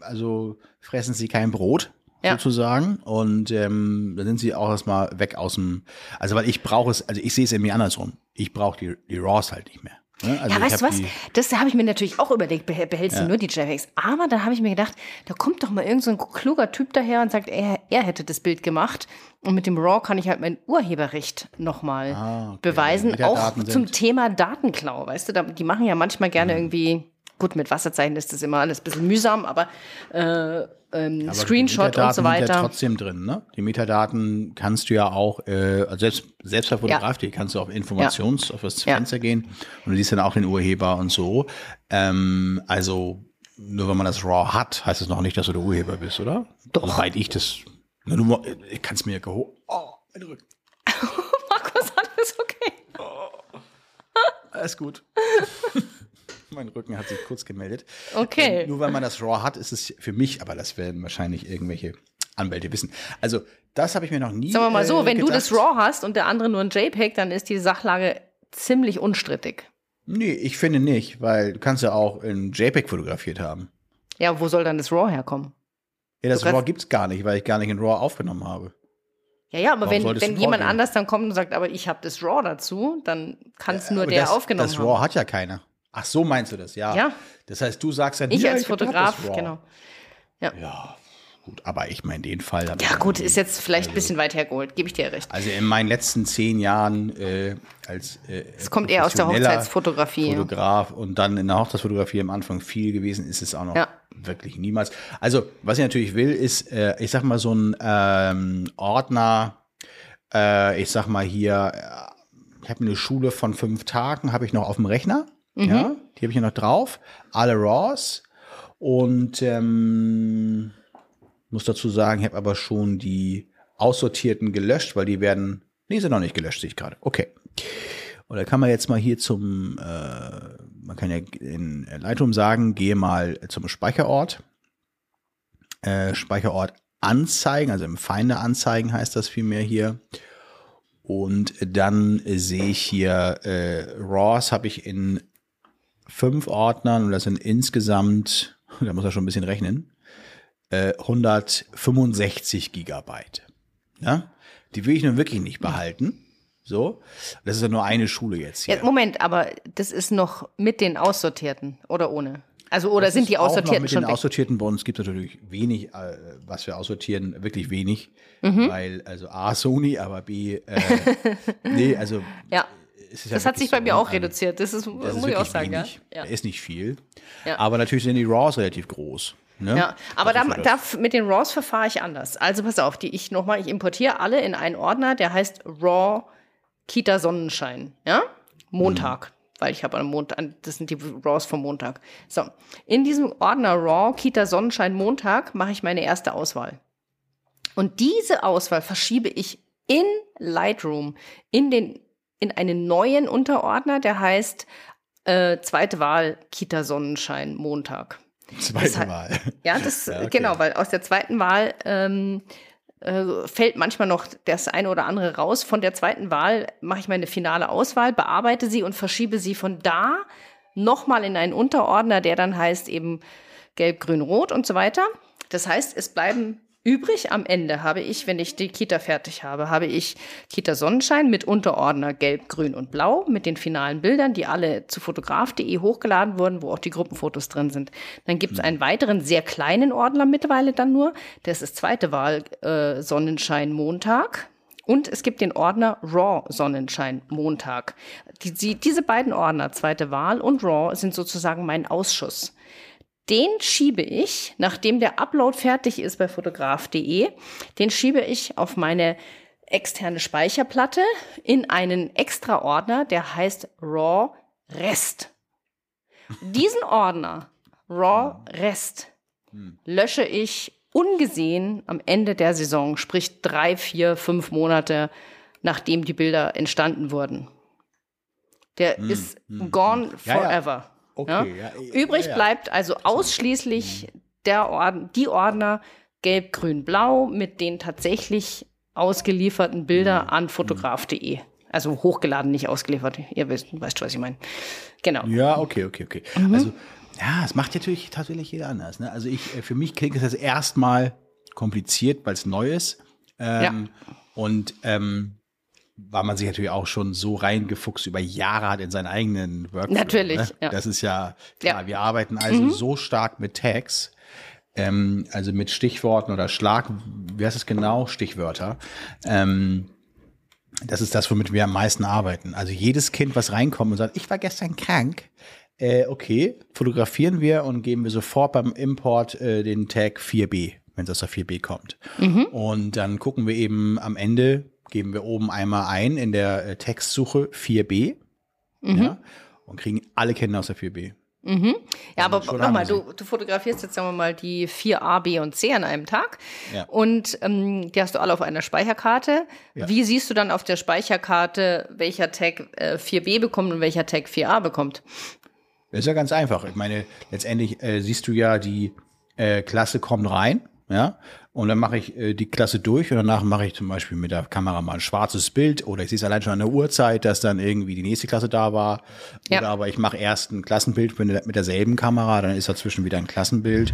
also fressen sie kein Brot. Ja. sozusagen. Und ähm, dann sind sie auch erstmal weg aus dem. Also, weil ich brauche es, also ich sehe es in mir andersrum. Ich brauche die, die RAWs halt nicht mehr. Ne? Also ja, weißt du was? Das habe ich mir natürlich auch überlegt, behältst ja. du nur die JPEGs. Aber da habe ich mir gedacht, da kommt doch mal irgend so ein kluger Typ daher und sagt, er, er hätte das Bild gemacht. Und mit dem RAW kann ich halt mein Urheberrecht nochmal ah, okay. beweisen. Auch zum Thema Datenklau, weißt du, die machen ja manchmal gerne mhm. irgendwie Gut, mit Wasserzeichen ist das immer alles ein bisschen mühsam, aber äh, ähm, aber Screenshot und so weiter. Sind ja trotzdem drin, ne? Die Metadaten kannst du ja auch, äh, also selbst, selbst bei Fotografie ja. kannst du auf Informations, ja. auf das Fenster ja. gehen und du siehst dann auch den Urheber und so. Ähm, also, nur wenn man das RAW hat, heißt es noch nicht, dass du der Urheber bist, oder? Doch. Soweit ich das, na, du, ich kann es mir geholt. Oh, mein Rücken. Markus, alles okay? Oh. Alles gut. mein Rücken hat sich kurz gemeldet. Okay. Ähm, nur weil man das RAW hat, ist es für mich, aber das werden wahrscheinlich irgendwelche Anwälte wissen. Also, das habe ich mir noch nie. Sagen wir mal so, äh, wenn gedacht. du das RAW hast und der andere nur ein JPEG, dann ist die Sachlage ziemlich unstrittig. Nee, ich finde nicht, weil du kannst ja auch ein JPEG fotografiert haben. Ja, wo soll dann das RAW herkommen? Ja, das RAW gibt es gar nicht, weil ich gar nicht in RAW aufgenommen habe. Ja, ja, aber Warum wenn, wenn jemand anders dann kommt und sagt, aber ich habe das RAW dazu, dann kann es ja, nur der das, aufgenommen haben. Das RAW hat ja keiner. Ach so meinst du das, ja. Ja. Das heißt, du sagst ja nicht. Ich als Fotograf, genau. Ja. ja. Gut, aber ich meine, den Fall. Ja, gut, ist jetzt vielleicht also, ein bisschen weit hergeholt, gebe ich dir recht. Also in meinen letzten zehn Jahren äh, als. Äh, es kommt eher aus der Hochzeitsfotografie. Fotograf und dann in der Hochzeitsfotografie am Anfang viel gewesen, ist es auch noch ja. wirklich niemals. Also, was ich natürlich will, ist, äh, ich sag mal, so ein ähm, Ordner, äh, ich sag mal hier, äh, ich habe eine Schule von fünf Tagen, habe ich noch auf dem Rechner. Mhm. Ja, die habe ich hier noch drauf. Alle Raws. Und ähm, muss dazu sagen, ich habe aber schon die aussortierten gelöscht, weil die werden. Nee, sind noch nicht gelöscht, sehe ich gerade. Okay. Und da kann man jetzt mal hier zum, äh, man kann ja in Lightroom sagen, gehe mal zum Speicherort. Äh, Speicherort anzeigen, also im Feinde anzeigen heißt das vielmehr hier. Und dann sehe ich hier äh, RAWs habe ich in fünf Ordnern und das sind insgesamt, da muss er schon ein bisschen rechnen, äh, 165 Gigabyte. Ja? Die will ich nun wirklich nicht behalten. So. Das ist ja nur eine Schule jetzt hier. Ja, Moment, aber das ist noch mit den Aussortierten oder ohne? Also oder Das sind die auch noch Aussortierten mit schon den weg? Aussortierten bei uns gibt es natürlich wenig, äh, was wir aussortieren, wirklich wenig. Mhm. Weil, also A, Sony, aber B, äh, nee, also Ja. Es ist ja Das hat sich bei so, mir ne? auch Also, reduziert. Das ist, Das ist muss ich auch sagen, wenig. ja. Ist nicht viel. Ja. Aber natürlich sind die Raws relativ groß. Ne? Ja, aber da, da, mit den Raws verfahre ich anders. Also pass auf, die ich nochmal, ich importiere alle in einen Ordner, der heißt Raw Kita Sonnenschein. Ja? Montag. Weil ich habe am Montag, das sind die Raws vom Montag. So, in diesem Ordner Raw Kita Sonnenschein Montag mache ich meine erste Auswahl. Und diese Auswahl verschiebe ich in Lightroom in den in einen neuen Unterordner, der heißt äh, zweite Wahl Kita Sonnenschein Montag. Zweite das Wahl. Ja, das Ja, okay. genau, weil aus der zweiten Wahl ähm, äh, fällt manchmal noch das eine oder andere raus. Von der zweiten Wahl mache ich meine finale Auswahl, bearbeite sie und verschiebe sie von da nochmal in einen Unterordner, der dann heißt eben Gelb, Grün, Rot und so weiter. Das heißt, es bleiben übrig am Ende habe ich, wenn ich die Kita fertig habe, habe ich Kita Sonnenschein mit Unterordner Gelb, Grün und Blau mit den finalen Bildern, die alle zu fotograf.de hochgeladen wurden, wo auch die Gruppenfotos drin sind. Dann gibt es einen weiteren sehr kleinen Ordner mittlerweile dann nur. Das ist zweite Wahl äh, Sonnenschein Montag. Und es gibt den Ordner Raw Sonnenschein Montag. Die, die, diese beiden Ordner, zweite Wahl und Raw, sind sozusagen mein Ausschuss. Den schiebe ich, nachdem der Upload fertig ist bei fotograf.de, den schiebe ich auf meine externe Speicherplatte in einen extra Ordner, der heißt Raw Rest. Diesen Ordner, Raw Rest, lösche ich ungesehen am Ende der Saison, sprich drei, vier, fünf Monate, nachdem die Bilder entstanden wurden. Der ist gone Hm, Ja, ja. Okay, ja, Übrig ja, ja. bleibt also ausschließlich der Orden, die Ordner Gelb, Grün, Blau mit den tatsächlich ausgelieferten Bildern Mhm. an fotograf.de. Also hochgeladen, nicht ausgeliefert. Ihr wisst, weißt schon, was ich meine. Genau. Ja, okay, okay, okay. Mhm. Also, ja, es macht natürlich tatsächlich jeder anders. Ne? Also ich, äh, für mich klingt es jetzt erstmal kompliziert, weil es neu ist. Ähm, Und ähm, weil man sich natürlich auch schon so reingefuchst über Jahre hat in seinen eigenen Workflow. Natürlich, Ne? ja. Das ist ja klar. Ja. Wir arbeiten also so stark mit Tags, ähm, also mit Stichworten oder Schlag, wie heißt es genau? Stichwörter. Ähm, das ist das, womit wir am meisten arbeiten. Also jedes Kind, was reinkommt und sagt, ich war gestern krank, äh, okay, fotografieren wir und geben wir sofort beim Import äh, den Tag 4b, wenn es aus der 4b kommt. Und dann gucken wir eben am Ende, geben wir oben einmal ein in der äh, Textsuche 4b ja, und kriegen alle Kinder aus der 4b. Ja, aber nochmal, du, du fotografierst jetzt, sagen wir mal, die 4a, b und c an einem Tag. Ja. Und ähm, die hast du alle auf einer Speicherkarte. Ja. Wie siehst du dann auf der Speicherkarte, welcher Tag äh, 4b bekommt und welcher Tag 4a bekommt? Das ist ja ganz einfach. Ich meine, letztendlich äh, siehst du ja, die äh, Klasse kommt rein, ja, und dann mache ich äh, die Klasse durch und danach mache ich zum Beispiel mit der Kamera mal ein schwarzes Bild oder ich sehe es allein schon an der Uhrzeit, dass dann irgendwie die nächste Klasse da war. Ja. Oder aber ich mache erst ein Klassenbild mit, mit derselben Kamera, dann ist dazwischen wieder ein Klassenbild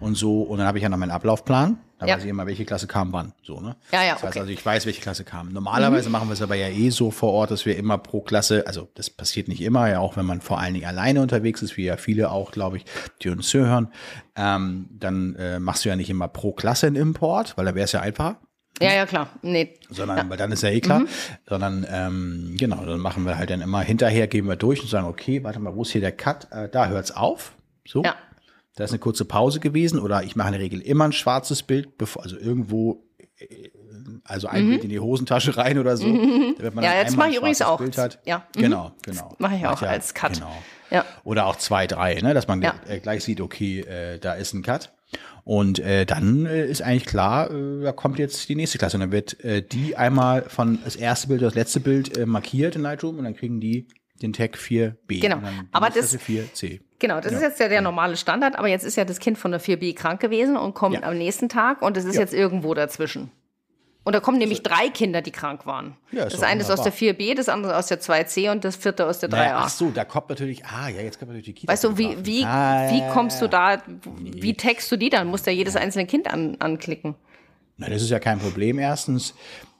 und so. Und dann habe ich ja noch meinen Ablaufplan. Da Ja. weiß ich immer, welche Klasse kam wann. So, ne? Ja, ja, Das heißt okay. Mhm. also, ich weiß, welche Klasse kam. Normalerweise machen wir es aber ja eh so vor Ort, dass wir immer pro Klasse, also das passiert nicht immer, ja auch wenn man vor allen Dingen alleine unterwegs ist, wie ja viele auch, glaube ich, die uns hören, ähm, dann äh, machst du ja nicht immer pro Klasse einen Import, weil da wäre es ja einfacher Ja, ja, klar. Nee. sondern weil dann ist ja eh klar, Mhm. sondern ähm, genau, dann machen wir halt dann immer hinterher, gehen wir durch und sagen, okay, warte mal, wo ist hier der Cut? Äh, da hört's auf. So. Ja. Da ist eine kurze Pause gewesen oder ich mache in der Regel immer ein schwarzes Bild, bevor, also irgendwo, äh, also ein Bild in die Hosentasche rein oder so. damit man Mhm. Ja, jetzt mache ich übrigens auch. Bild hat. Ja. Mhm. Genau, genau. Mache ich auch ja, als Cut. Genau. Ja. Oder auch zwei, drei, ne? dass man Ja. äh, gleich sieht, okay, äh, da ist ein Cut. Und äh, dann äh, ist eigentlich klar, äh, da kommt jetzt die nächste Klasse. Und dann wird äh, die einmal von das erste Bild oder das letzte Bild markiert in Lightroom und dann kriegen die den Tag 4b. Genau. Aber das- Klasse 4c. Genau, das ist jetzt ja der normale Standard, aber jetzt ist ja das Kind von der 4b krank gewesen und kommt Ja. am nächsten Tag und es ist Ja. jetzt irgendwo dazwischen. Und da kommen nämlich drei Kinder, die krank waren. Ja, das eine ist aus der wunderbar. 4b, das andere aus der 2c und das vierte aus der 3a. Naja, ach so, da kommt natürlich, ah ja, jetzt kommt natürlich die Kita. Weißt du, wie, wie, ah, wie ja, kommst ja, du da, wie text du die dann? Musst ja jedes einzelne Kind an, anklicken. Na, das ist ja kein Problem. Erstens,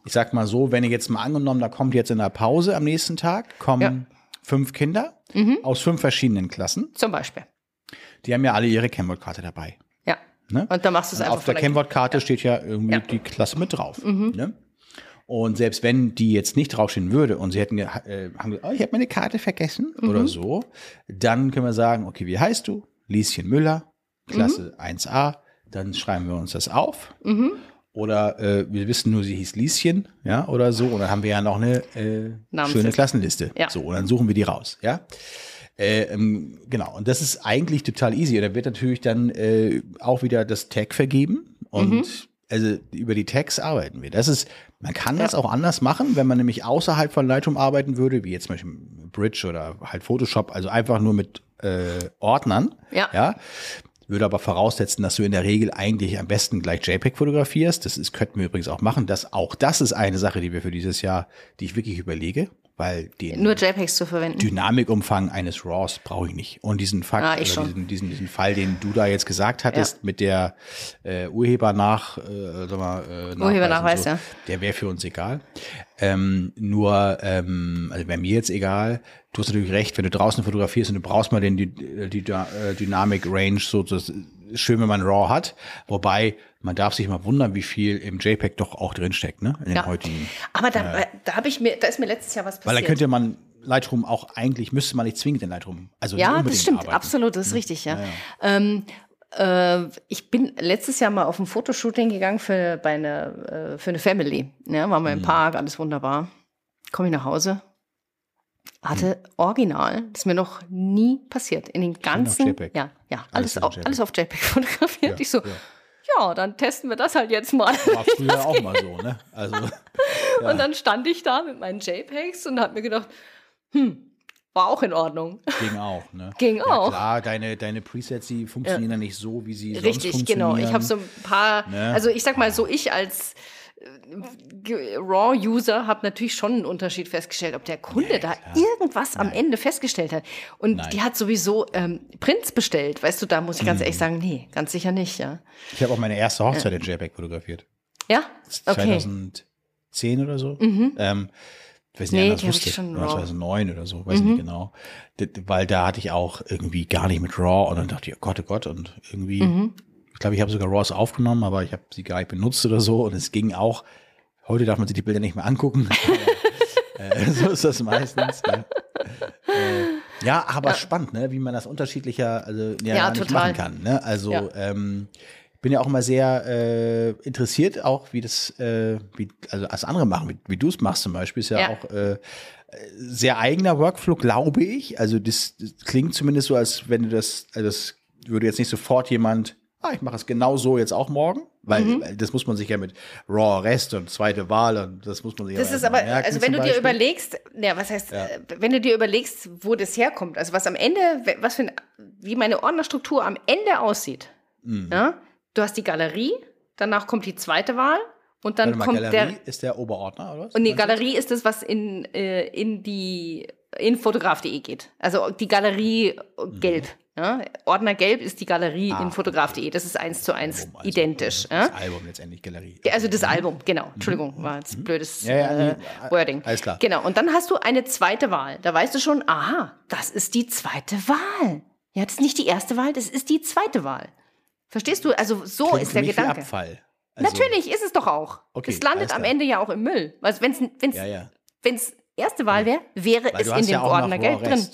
ich sag mal so, wenn ihr jetzt mal angenommen, da kommt jetzt in der Pause am nächsten Tag, kommen Ja. Fünf Kinder aus fünf verschiedenen Klassen. Zum Beispiel. Die haben ja alle ihre Kennwortkarte dabei. Ja. Ne? Und dann machst du es einfach auf der Kennwortkarte steht ja irgendwie Ja. Mhm. die Klasse mit drauf. Ne? Und selbst wenn die jetzt nicht draufstehen würde und sie hätten äh, haben gesagt, oh, ich habe meine Karte vergessen Mhm. oder so, dann können wir sagen, okay, wie heißt du? Lieschen Müller, Klasse Mhm. 1a, dann schreiben wir uns das auf. Oder äh, wir wissen nur, sie hieß Lieschen, ja, oder so. Und dann haben wir ja noch eine äh, schöne Klassenliste. Ja. So, und dann suchen wir die raus, ja. Äh, ähm, genau, und das ist eigentlich total easy. Und da wird natürlich dann äh, auch wieder das Tag vergeben. Und Mhm. also über die Tags arbeiten wir. Das ist, man kann das auch anders machen, wenn man nämlich außerhalb von Lightroom arbeiten würde, wie jetzt zum Beispiel Bridge oder halt Photoshop, also einfach nur mit äh, Ordnern. Ja. ja. Würde aber voraussetzen, dass du in der Regel eigentlich am besten gleich JPEG fotografierst. Das ist, könnten wir übrigens auch machen. Das, auch das ist eine Sache, die wir für dieses Jahr, die ich wirklich überlege, weil den Nur JPEGs zu verwenden. Dynamikumfang eines RAWs brauche ich nicht. Und diesen Fakt, Ah, schon. diesen, diesen, diesen Fall, den du da jetzt gesagt hattest, mit der äh, Urheber nach, äh, sag mal, äh, Nachweis Urhebernachweis, so, ja. der wäre für uns egal. Ähm, nur, ähm, also wäre mir jetzt egal. Du hast natürlich recht, wenn du draußen fotografierst und du brauchst mal den die, die, die äh, Dynamic Range, so das ist schön, wenn man RAW hat. Wobei man darf sich mal wundern, wie viel im JPEG doch auch drinsteckt, ne? In den Ja. heutigen. Aber da, da habe ich mir, da ist mir letztes Jahr was passiert. Weil da könnte man Lightroom auch eigentlich, müsste man nicht zwingend in Lightroom. Also Ja, das stimmt, arbeiten. absolut, das ist richtig, ja. Ähm, äh, ich bin letztes Jahr mal auf ein Fotoshooting gegangen für, bei eine, äh, für eine Family. Ja, waren wir Mhm. im Park, alles wunderbar. Komme ich nach Hause, hatte Mhm. original, das ist mir noch nie passiert, in den ganzen, JPEG. ja, ja, Alles alles, auf alles auf JPEG fotografiert. Ja, ich so, ja. ja. dann testen wir das halt jetzt mal. War früher auch mal so, ne? Also, ja. Und dann stand ich da mit meinen JPEGs und habe mir gedacht, hm, war auch in Ordnung. ging auch, ne? Ging ja, auch. Klar, deine, deine Presets, die funktionieren ja. nicht so, wie sie sonst Richtig, funktionieren. genau. Ich habe so ein paar, Ne? also ich sag mal so, ich als äh, RAW-User habe natürlich schon einen Unterschied festgestellt, ob der Kunde da irgendwas am Ende festgestellt hat. Und Nein. die hat sowieso ähm, Prints bestellt, weißt du, da muss ich ganz Mhm. ehrlich sagen, nee, ganz sicher nicht, ja. Ich habe auch meine erste Hochzeit in JPEG fotografiert. Ja? Okay. 2010 oder so. Ähm, ich weiß nicht, Nee, anders wusste. ich schon Oder RAW. 2009 oder so, weiß nicht genau. Weil da hatte ich auch irgendwie gar nicht mit RAW und dann dachte ich, oh Gott, oh Gott, und irgendwie, Mhm. ich glaube, ich habe sogar RAWs aufgenommen, aber ich habe sie gar nicht benutzt oder so und es ging auch, heute darf man sich die Bilder nicht mehr angucken, äh, so ist das meistens. Ne? Äh, ja, aber spannend, ne? wie man das unterschiedlicher also, ja, Ja, total. machen kann. Ne? Also Ja. ähm, bin ja auch immer sehr äh, interessiert, auch wie das, äh, wie, also als andere machen, wie, wie du es machst zum Beispiel, ist ja, Ja. auch äh, sehr eigener Workflow, glaube ich. Also das, das klingt zumindest so, als wenn du das, also das würde jetzt nicht sofort jemand, ah, ich mache es genau so jetzt auch morgen, weil, Mhm. weil das muss man sich ja mit Raw Rest und zweite Wahl und das muss man sich Das ja ist erst mal aber, merken also wenn du dir Beispiel. überlegst, ja, was heißt, äh, wenn du dir überlegst, wo das herkommt, also was am Ende, was für ein, wie meine Ordnerstruktur am Ende aussieht, Mhm. ja, du hast die Galerie, danach kommt die zweite Wahl und dann mal, kommt Galerie der, ist der Oberordner, oder was? und die? Galerie ist das, was in, äh, in die, in fotograf.de geht. Also die Galerie Mhm. gelb. Ja? Ordner gelb ist die Galerie Ah, in fotograf.de. Das ist eins zu eins Album, also, identisch. Das Ja? Album letztendlich, Galerie. Also das Album, genau. Entschuldigung, war jetzt blödes Mhm. Ja, ja, äh, Wording. alles klar. Genau. Und dann hast du eine zweite Wahl. Da weißt du schon, aha, das ist die zweite Wahl. Ja, das ist nicht die erste Wahl, das ist die zweite Wahl. Verstehst du? Also so Klingt ist für der mich wie Gedanke. Abfall. Also, Natürlich ist es doch auch. Okay, es landet am. Ende ja auch im Müll. Also wenn es wenn's, Ja, ja. wenn's erste Wahl wäre, wäre Weil es in dem ja Ordner Raw drin.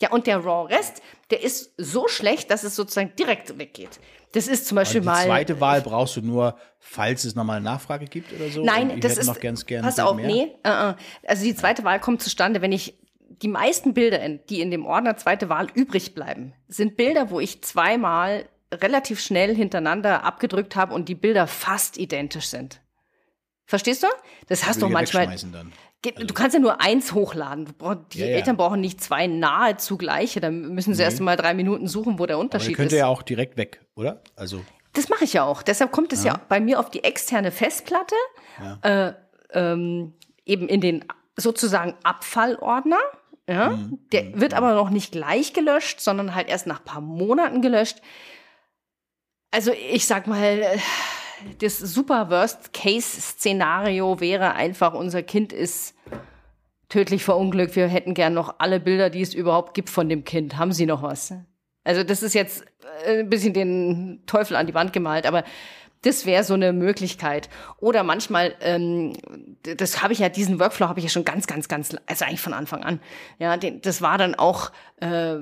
Ja, und der Raw Rest, der ist so schlecht, dass es sozusagen direkt weggeht. Das ist zum Beispiel Die mal. zweite Wahl brauchst du nur, falls es nochmal eine Nachfrage gibt oder so. Nein, das ist. noch ganz gern pass auf, mehr. nee. äh, äh. Also die zweite Wahl kommt zustande, wenn ich die meisten Bilder, in, die in dem Ordner zweite Wahl übrig bleiben, sind Bilder, wo ich zweimal relativ schnell hintereinander abgedrückt habe und die Bilder fast identisch sind. Verstehst du? Das hast du ja manchmal. Dann. Ge- Du kannst ja nur eins hochladen. Die Ja, ja. Eltern brauchen nicht zwei nahezu gleiche. Dann müssen sie erst mal drei Minuten suchen, wo der Unterschied könnte ist. ja auch direkt weg, oder? Also, Das mache ich ja auch. Deshalb kommt es ja, bei mir auf die externe Festplatte, äh, ähm, eben in den sozusagen Abfallordner. Ja? Mhm. Der wird aber noch nicht gleich gelöscht, sondern halt erst nach ein paar Monaten gelöscht. Also ich sag mal, das super Worst-Case-Szenario wäre einfach, unser Kind ist tödlich verunglückt. Wir hätten gern noch alle Bilder, die es überhaupt gibt von dem Kind. Haben Sie noch was? Also das ist jetzt äh, ein bisschen den Teufel an die Wand gemalt, aber das wäre so eine Möglichkeit. Oder manchmal, ähm, das habe ich ja, diesen Workflow habe ich ja schon ganz, ganz, ganz, also eigentlich von Anfang an. Ja, den, das war dann auch äh,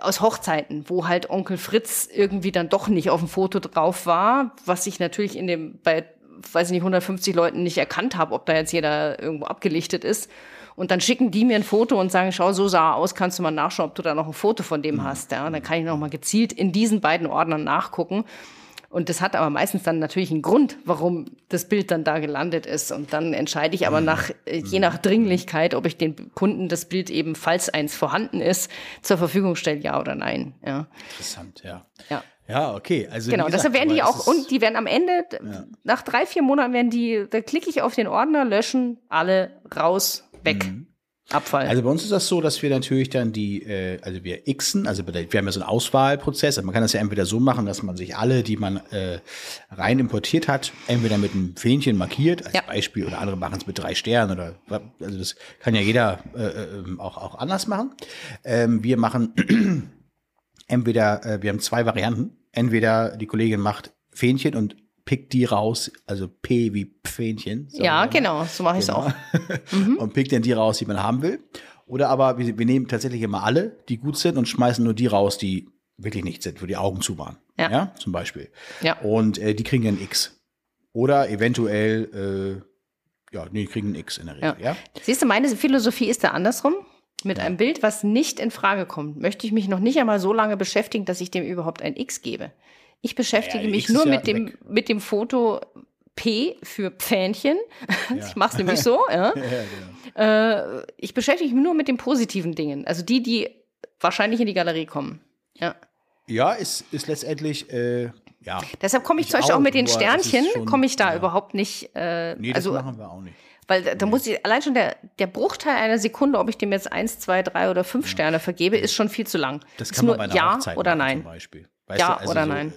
aus Hochzeiten, wo halt Onkel Fritz irgendwie dann doch nicht auf dem Foto drauf war, was ich natürlich in dem bei weiß ich nicht 150 Leuten nicht erkannt habe, ob da jetzt jeder irgendwo abgelichtet ist. Und dann schicken die mir ein Foto und sagen, schau, so sah er aus, kannst du mal nachschauen, ob du da noch ein Foto von dem hast. Ja, und dann kann ich noch mal gezielt in diesen beiden Ordnern nachgucken. Und das hat aber meistens dann natürlich einen Grund, warum das Bild dann da gelandet ist. Und dann entscheide ich aber nach, äh, je nach Dringlichkeit, ob ich den Kunden das Bild eben, falls eins vorhanden ist, zur Verfügung stelle, ja oder nein. Ja. Interessant, ja. Ja. Ja, okay. Also genau, gesagt, deshalb werden die auch, und die werden am Ende, Ja. nach drei, vier Monaten werden die, da klicke ich auf den Ordner, löschen, alle raus, weg. Abfall. Also bei uns ist das so, dass wir natürlich dann die, äh, also wir xen, also wir haben ja so einen Auswahlprozess. Also man kann das ja entweder so machen, dass man sich alle, die man äh, rein importiert hat, entweder mit einem Fähnchen markiert, als Ja. Beispiel, oder andere machen es mit drei Sternen oder also das kann ja jeder äh, äh, auch, auch anders machen. Ähm, wir machen entweder, äh, wir haben zwei Varianten. Entweder die Kollegin macht Fähnchen und pickt die raus, also P wie Fähnchen. sagen ja, genau, so mache ich es auch. und pickt dann die raus, die man haben will. Oder aber wir, wir nehmen tatsächlich immer alle, die gut sind und schmeißen nur die raus, die wirklich nicht sind, wo die Augen zu waren. Ja. zum Beispiel. Ja. Und äh, die kriegen dann X. Oder eventuell, äh, ja, nee, die kriegen ein X in der Regel. Ja. Ja. Siehst du, meine Philosophie ist da andersrum. Mit einem Bild, was nicht in Frage kommt, möchte ich mich noch nicht einmal so lange beschäftigen, dass ich dem überhaupt ein X gebe. Ich beschäftige Ja, mich ist nur ja mit dem, weg. mit dem Foto P für Pfähnchen. Ich mache es nämlich so. Ja. Ja, genau. Äh, ich beschäftige mich nur mit den positiven Dingen. Also die, die wahrscheinlich in die Galerie kommen. Ja. ja, ist, ist letztendlich, äh, ja. Deshalb komme ich, Ich zum Beispiel auch auch, mit den nur ist Sternchen, komme ich da ja. überhaupt nicht. Äh, Nee, das also, machen wir auch nicht. weil da, da muss ich, allein schon der, der Bruchteil einer Sekunde, ob ich dem jetzt eins, zwei, drei oder fünf Sterne vergebe, ist schon viel zu lang. Das ist kann nur man bei einer Ja Hochzeit oder Nein. Zum Beispiel. Weißt Ja du, also oder so, nein.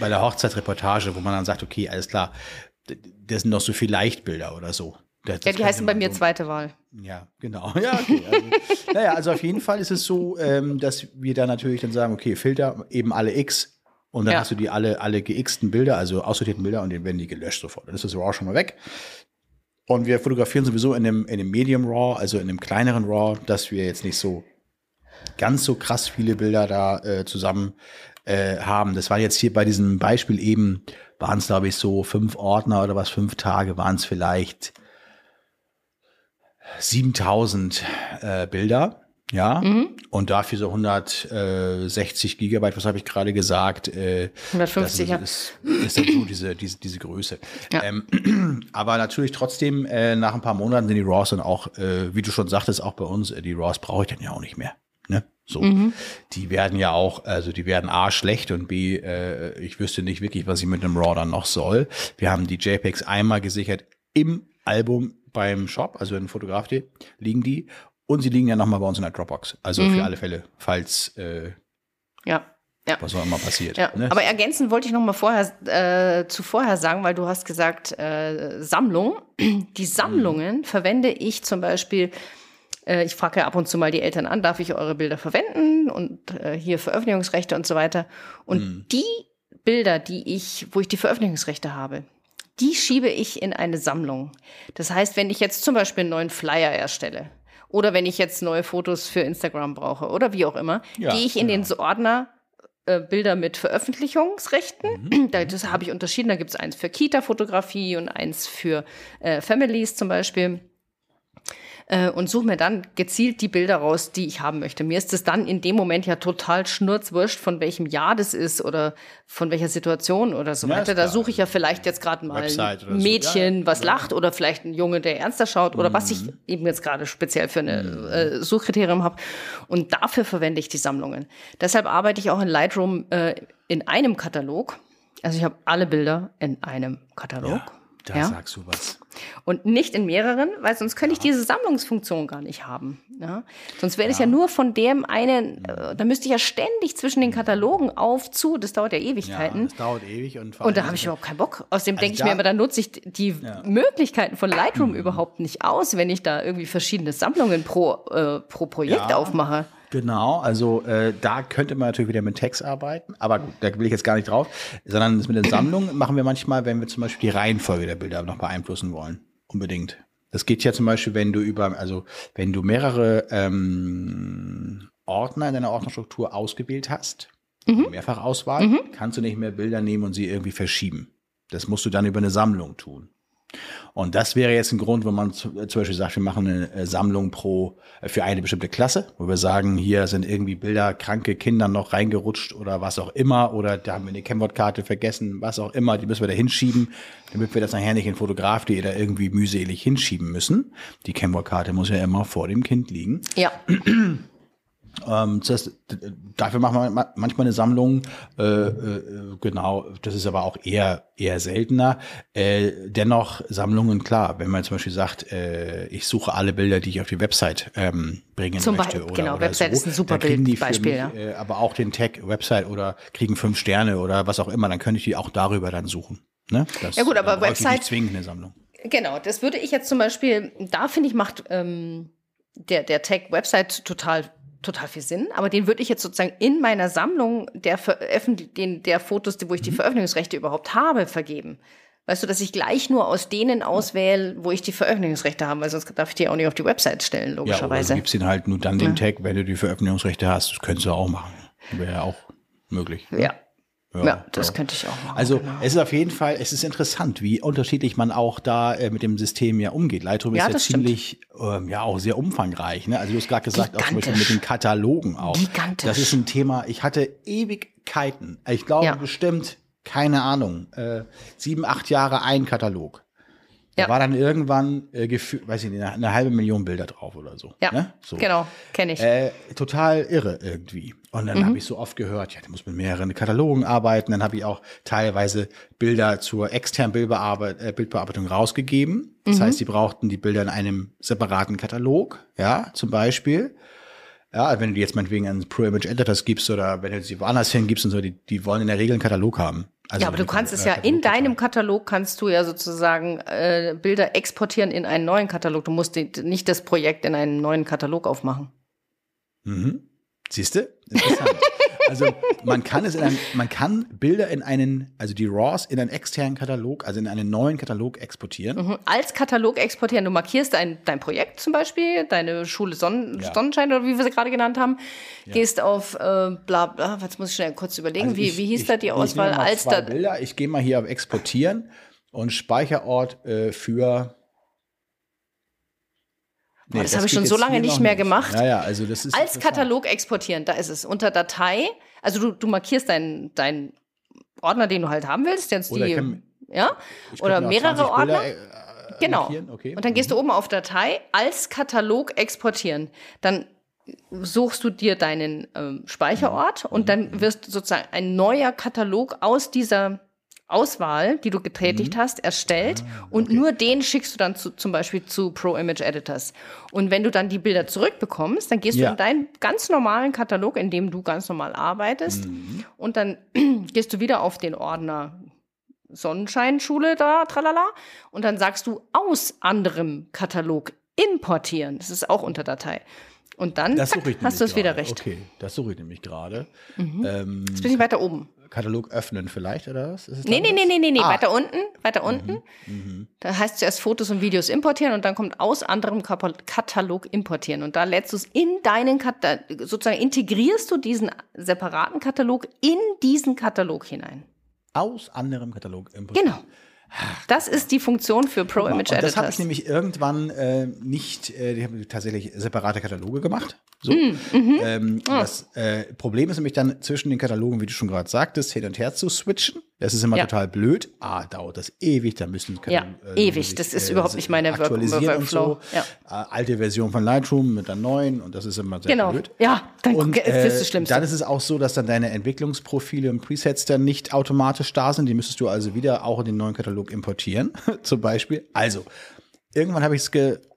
Bei der Hochzeitsreportage, wo man dann sagt, okay, alles klar, das sind noch so viel Leichtbilder oder so. Das, Ja, die heißen bei mir so- zweite Wahl. Ja, genau. Ja, okay. Also, naja, also auf jeden Fall ist es so, ähm, dass wir da natürlich dann sagen, okay, Filter eben alle X und dann Ja. hast du die alle, alle geixten Bilder, also aussortierten Bilder und dann werden die gelöscht sofort. Dann ist das RAW schon mal weg. Und wir fotografieren sowieso in dem, in dem Medium RAW, also in dem kleineren RAW, dass wir jetzt nicht so ganz so krass viele Bilder da äh, zusammen äh, haben. Das war jetzt hier bei diesem Beispiel eben, waren es glaube ich so fünf Ordner oder was, fünf Tage waren es vielleicht 7000 äh, Bilder. Ja, Mhm. und dafür so 160 Gigabyte, was habe ich gerade gesagt? Äh, 150, ja. das ist, ist dann so diese, diese, diese Größe. Ja. Ähm, aber natürlich trotzdem, äh, nach ein paar Monaten sind die RAWs dann auch, äh, wie du schon sagtest, auch bei uns, äh, die RAWs brauche ich dann ja auch nicht mehr. Ne? So, Mhm. die werden ja auch, also die werden A schlecht und B, äh, ich wüsste nicht wirklich, was ich mit einem RAW dann noch soll. Wir haben die JPEGs einmal gesichert im Album beim Shop, also in Fotograf.de liegen die und sie liegen ja nochmal bei uns in der Dropbox. Also Mhm. für alle Fälle, falls äh, Ja. Ja. was auch immer passiert. Ja, ne? aber ergänzend wollte ich noch mal vorher äh, zuvorher sagen, weil du hast gesagt äh, Sammlung. Die Sammlungen verwende ich zum Beispiel. Äh, ich frage ja ab und zu mal die Eltern an, darf ich eure Bilder verwenden und äh, hier Veröffentlichungsrechte und so weiter. Und die Bilder, die ich, wo ich die Veröffentlichungsrechte habe, die schiebe ich in eine Sammlung. Das heißt, wenn ich jetzt zum Beispiel einen neuen Flyer erstelle oder wenn ich jetzt neue Fotos für Instagram brauche oder wie auch immer, Ja, gehe ich in den Ordner äh, Bilder mit Veröffentlichungsrechten. Mhm. Da, das habe ich unterschieden. Da gibt es eins für Kita-Fotografie und eins für äh, Families zum Beispiel. Äh, und suche mir dann gezielt die Bilder raus, die ich haben möchte. Mir ist es dann in dem Moment ja total schnurzwurscht, von welchem Jahr das ist oder von welcher Situation oder so Ja, weiter. Da suche ich ja vielleicht jetzt gerade mal ein so. Mädchen, Ja, ja. was lacht oder vielleicht ein Junge, der ernster schaut oder was ich Mhm. eben jetzt gerade speziell für eine äh, Suchkriterium habe. Und dafür verwende ich die Sammlungen. Deshalb arbeite ich auch in Lightroom äh, in einem Katalog. Also ich habe alle Bilder in einem Katalog. Ja. Da ja? sagst du was. Und nicht in mehreren, weil sonst könnte ich diese Sammlungsfunktion gar nicht haben. Ja? Sonst wäre es ja. nur von dem einen, äh, da müsste ich ja ständig zwischen den Katalogen auf zu, das dauert ja Ewigkeiten. Ja, das dauert ewig. Und, und da habe ich überhaupt keinen Bock. Außerdem also denke ich mir immer, da nutze ich die ja. Möglichkeiten von Lightroom mhm. überhaupt nicht aus, wenn ich da irgendwie verschiedene Sammlungen pro, äh, pro Projekt aufmache. Genau, also äh, da könnte man natürlich wieder mit Text arbeiten, aber gut, da will ich jetzt gar nicht drauf, sondern das mit den Sammlungen machen wir manchmal, wenn wir zum Beispiel die Reihenfolge der Bilder noch beeinflussen wollen. Unbedingt. Das geht ja zum Beispiel, wenn du über, also wenn du mehrere ähm, Ordner in deiner Ordnerstruktur ausgewählt hast, mhm. Mehrfachauswahl, mhm. kannst du nicht mehr Bilder nehmen und sie irgendwie verschieben. Das musst du dann über eine Sammlung tun. Und das wäre jetzt ein Grund, wo man zum Beispiel sagt, wir machen eine äh, Sammlung pro äh, für eine bestimmte Klasse, wo wir sagen, hier sind irgendwie Bilder kranke Kinder noch reingerutscht oder was auch immer, oder da haben wir eine Kennwortkarte vergessen, was auch immer, die müssen wir da hinschieben, damit wir das nachher nicht in Fotograf.de da irgendwie mühselig hinschieben müssen. Die Kennwortkarte muss ja immer vor dem Kind liegen. Ja. Ähm, das, dafür machen wir manchmal eine Sammlung. Äh, äh, genau, das ist aber auch eher eher seltener. Äh, dennoch Sammlungen klar. Wenn man zum Beispiel sagt, äh, ich suche alle Bilder, die ich auf die Website ähm, bringen zum möchte. Oder, genau, oder Website so, ist ein super Bild, Beispiel. Mich, ja. äh, aber auch den Tag Website oder kriegen fünf Sterne oder was auch immer. Dann könnte ich die auch darüber dann suchen. Ne? Das, ja gut, aber Website nicht zwingend eine Sammlung. Genau, das würde ich jetzt zum Beispiel. Da finde ich macht ähm, der der Tag Website total total viel Sinn, aber den würde ich jetzt sozusagen in meiner Sammlung der, den, der Fotos, wo ich die mhm. Veröffentlichungsrechte überhaupt habe, vergeben. Weißt du, dass ich gleich nur aus denen auswähle, wo ich die Veröffentlichungsrechte habe, weil sonst darf ich die auch nicht auf die Website stellen, logischerweise. Ja, du gibst den halt nur dann den Tag, wenn du die Veröffentlichungsrechte hast. Das könntest du auch machen. Wäre ja auch möglich. Ja, ja, ja, das ja. könnte ich auch machen. Also genau. es ist auf jeden Fall, es ist interessant, wie unterschiedlich man auch da äh, mit dem System ja umgeht. Lightroom ja, ist ja ziemlich, ähm, ja auch sehr umfangreich. Ne? Also du hast gerade gesagt, auch zum Beispiel mit den Katalogen auch. Gigantisch. Das ist ein Thema, ich hatte Ewigkeiten, ich glaube bestimmt, keine Ahnung, äh, sieben, acht Jahre ein Katalog. Da ja. war dann irgendwann, äh, gefühlt, weiß ich nicht, eine, eine, halbe Million Bilder drauf oder so. Ja, ne? so. genau, kenne ich. Äh, total irre irgendwie. Und dann mhm. habe ich so oft gehört, ja, du musst mit mehreren Katalogen arbeiten. Dann habe ich auch teilweise Bilder zur externen Bildbearbeit äh, Bildbearbeitung rausgegeben. Das mhm. heißt, die brauchten die Bilder in einem separaten Katalog, ja, zum Beispiel. Ja, wenn du die jetzt meinetwegen an Pro Image Editors gibst oder wenn du sie woanders hingibst und so, die, die wollen in der Regel einen Katalog haben. Also ja, aber du kannst es ja in deinem Katalog kannst du ja sozusagen äh, Bilder exportieren in einen neuen Katalog. Du musst die, nicht das Projekt in einen neuen Katalog aufmachen. Mhm. Siehst du? Interessant. also man kann es in ein, man kann Bilder in einen, also die RAWs in einen externen Katalog, also in einen neuen Katalog exportieren. Mhm. Als Katalog exportieren. Du markierst dein, dein Projekt zum Beispiel, deine Schule Sonnen, ja. Sonnenschein oder wie wir sie gerade genannt haben, ja. gehst auf äh, bla bla, jetzt muss ich schnell kurz überlegen, also ich, wie, wie hieß ich, da die Auswahl? Ich als zwei Bilder. Ich gehe mal hier auf Exportieren und Speicherort äh, für Nee, das, das habe ich schon so lange nicht mehr nicht. gemacht. Ja, ja, also das ist Als Katalog exportieren, da ist es. Unter Datei, also du, du markierst deinen dein Ordner, den du halt haben willst, jetzt die, kann, ja, oder mehrere Ordner. Bilder, äh, genau. Okay. Und dann gehst du mhm. oben auf Datei, als Katalog exportieren. Dann suchst du dir deinen ähm, Speicherort mhm. und dann wirst sozusagen ein neuer Katalog aus dieser Auswahl, die du getätigt mhm. hast, erstellt ah, okay. und nur den schickst du dann zu, zum Beispiel zu Pro Image Editors. Und wenn du dann die Bilder zurückbekommst, dann gehst ja. du in deinen ganz normalen Katalog, in dem du ganz normal arbeitest mhm. und dann gehst du wieder auf den Ordner Sonnenscheinschule da, tralala, und dann sagst du aus anderem Katalog importieren. Das ist auch unter Datei. Und dann zack, hast du es wieder recht. Okay, das suche ich nämlich gerade. Mhm. Ähm, Jetzt bin ich weiter oben. Katalog öffnen vielleicht, oder was? Ist nee, nee, nee, nee, nee, nee, ah. weiter unten, weiter mhm. unten. Mhm. Da heißt zuerst Fotos und Videos importieren und dann kommt aus anderem Katalog importieren. Und da lädst du es in deinen Katalog, sozusagen integrierst du diesen separaten Katalog in diesen Katalog hinein. Aus anderem Katalog importieren. Genau. Das ist die Funktion für Pro Image Editors. Das habe ich nämlich irgendwann äh, nicht, äh, die haben tatsächlich separate Kataloge gemacht. So. Mm, mhm. ähm, oh. Das äh, Problem ist nämlich dann zwischen den Katalogen, wie du schon gerade sagtest, hin und her zu switchen. Das ist immer Ja. total blöd. Ah, dauert das ewig, da müssen Ja, äh, ewig. sich, Das ist überhaupt nicht meine Work- aktualisieren und so. Workflow. Ja. Äh, alte Version von Lightroom mit der neuen und das ist immer sehr Genau. blöd. Ja, dann Und das ist äh, das Schlimmste. dann ist es auch so, dass dann deine Entwicklungsprofile und Presets dann nicht automatisch da sind. Die müsstest du also wieder auch in den neuen Katalog importieren, zum Beispiel. Also, irgendwann habe ich es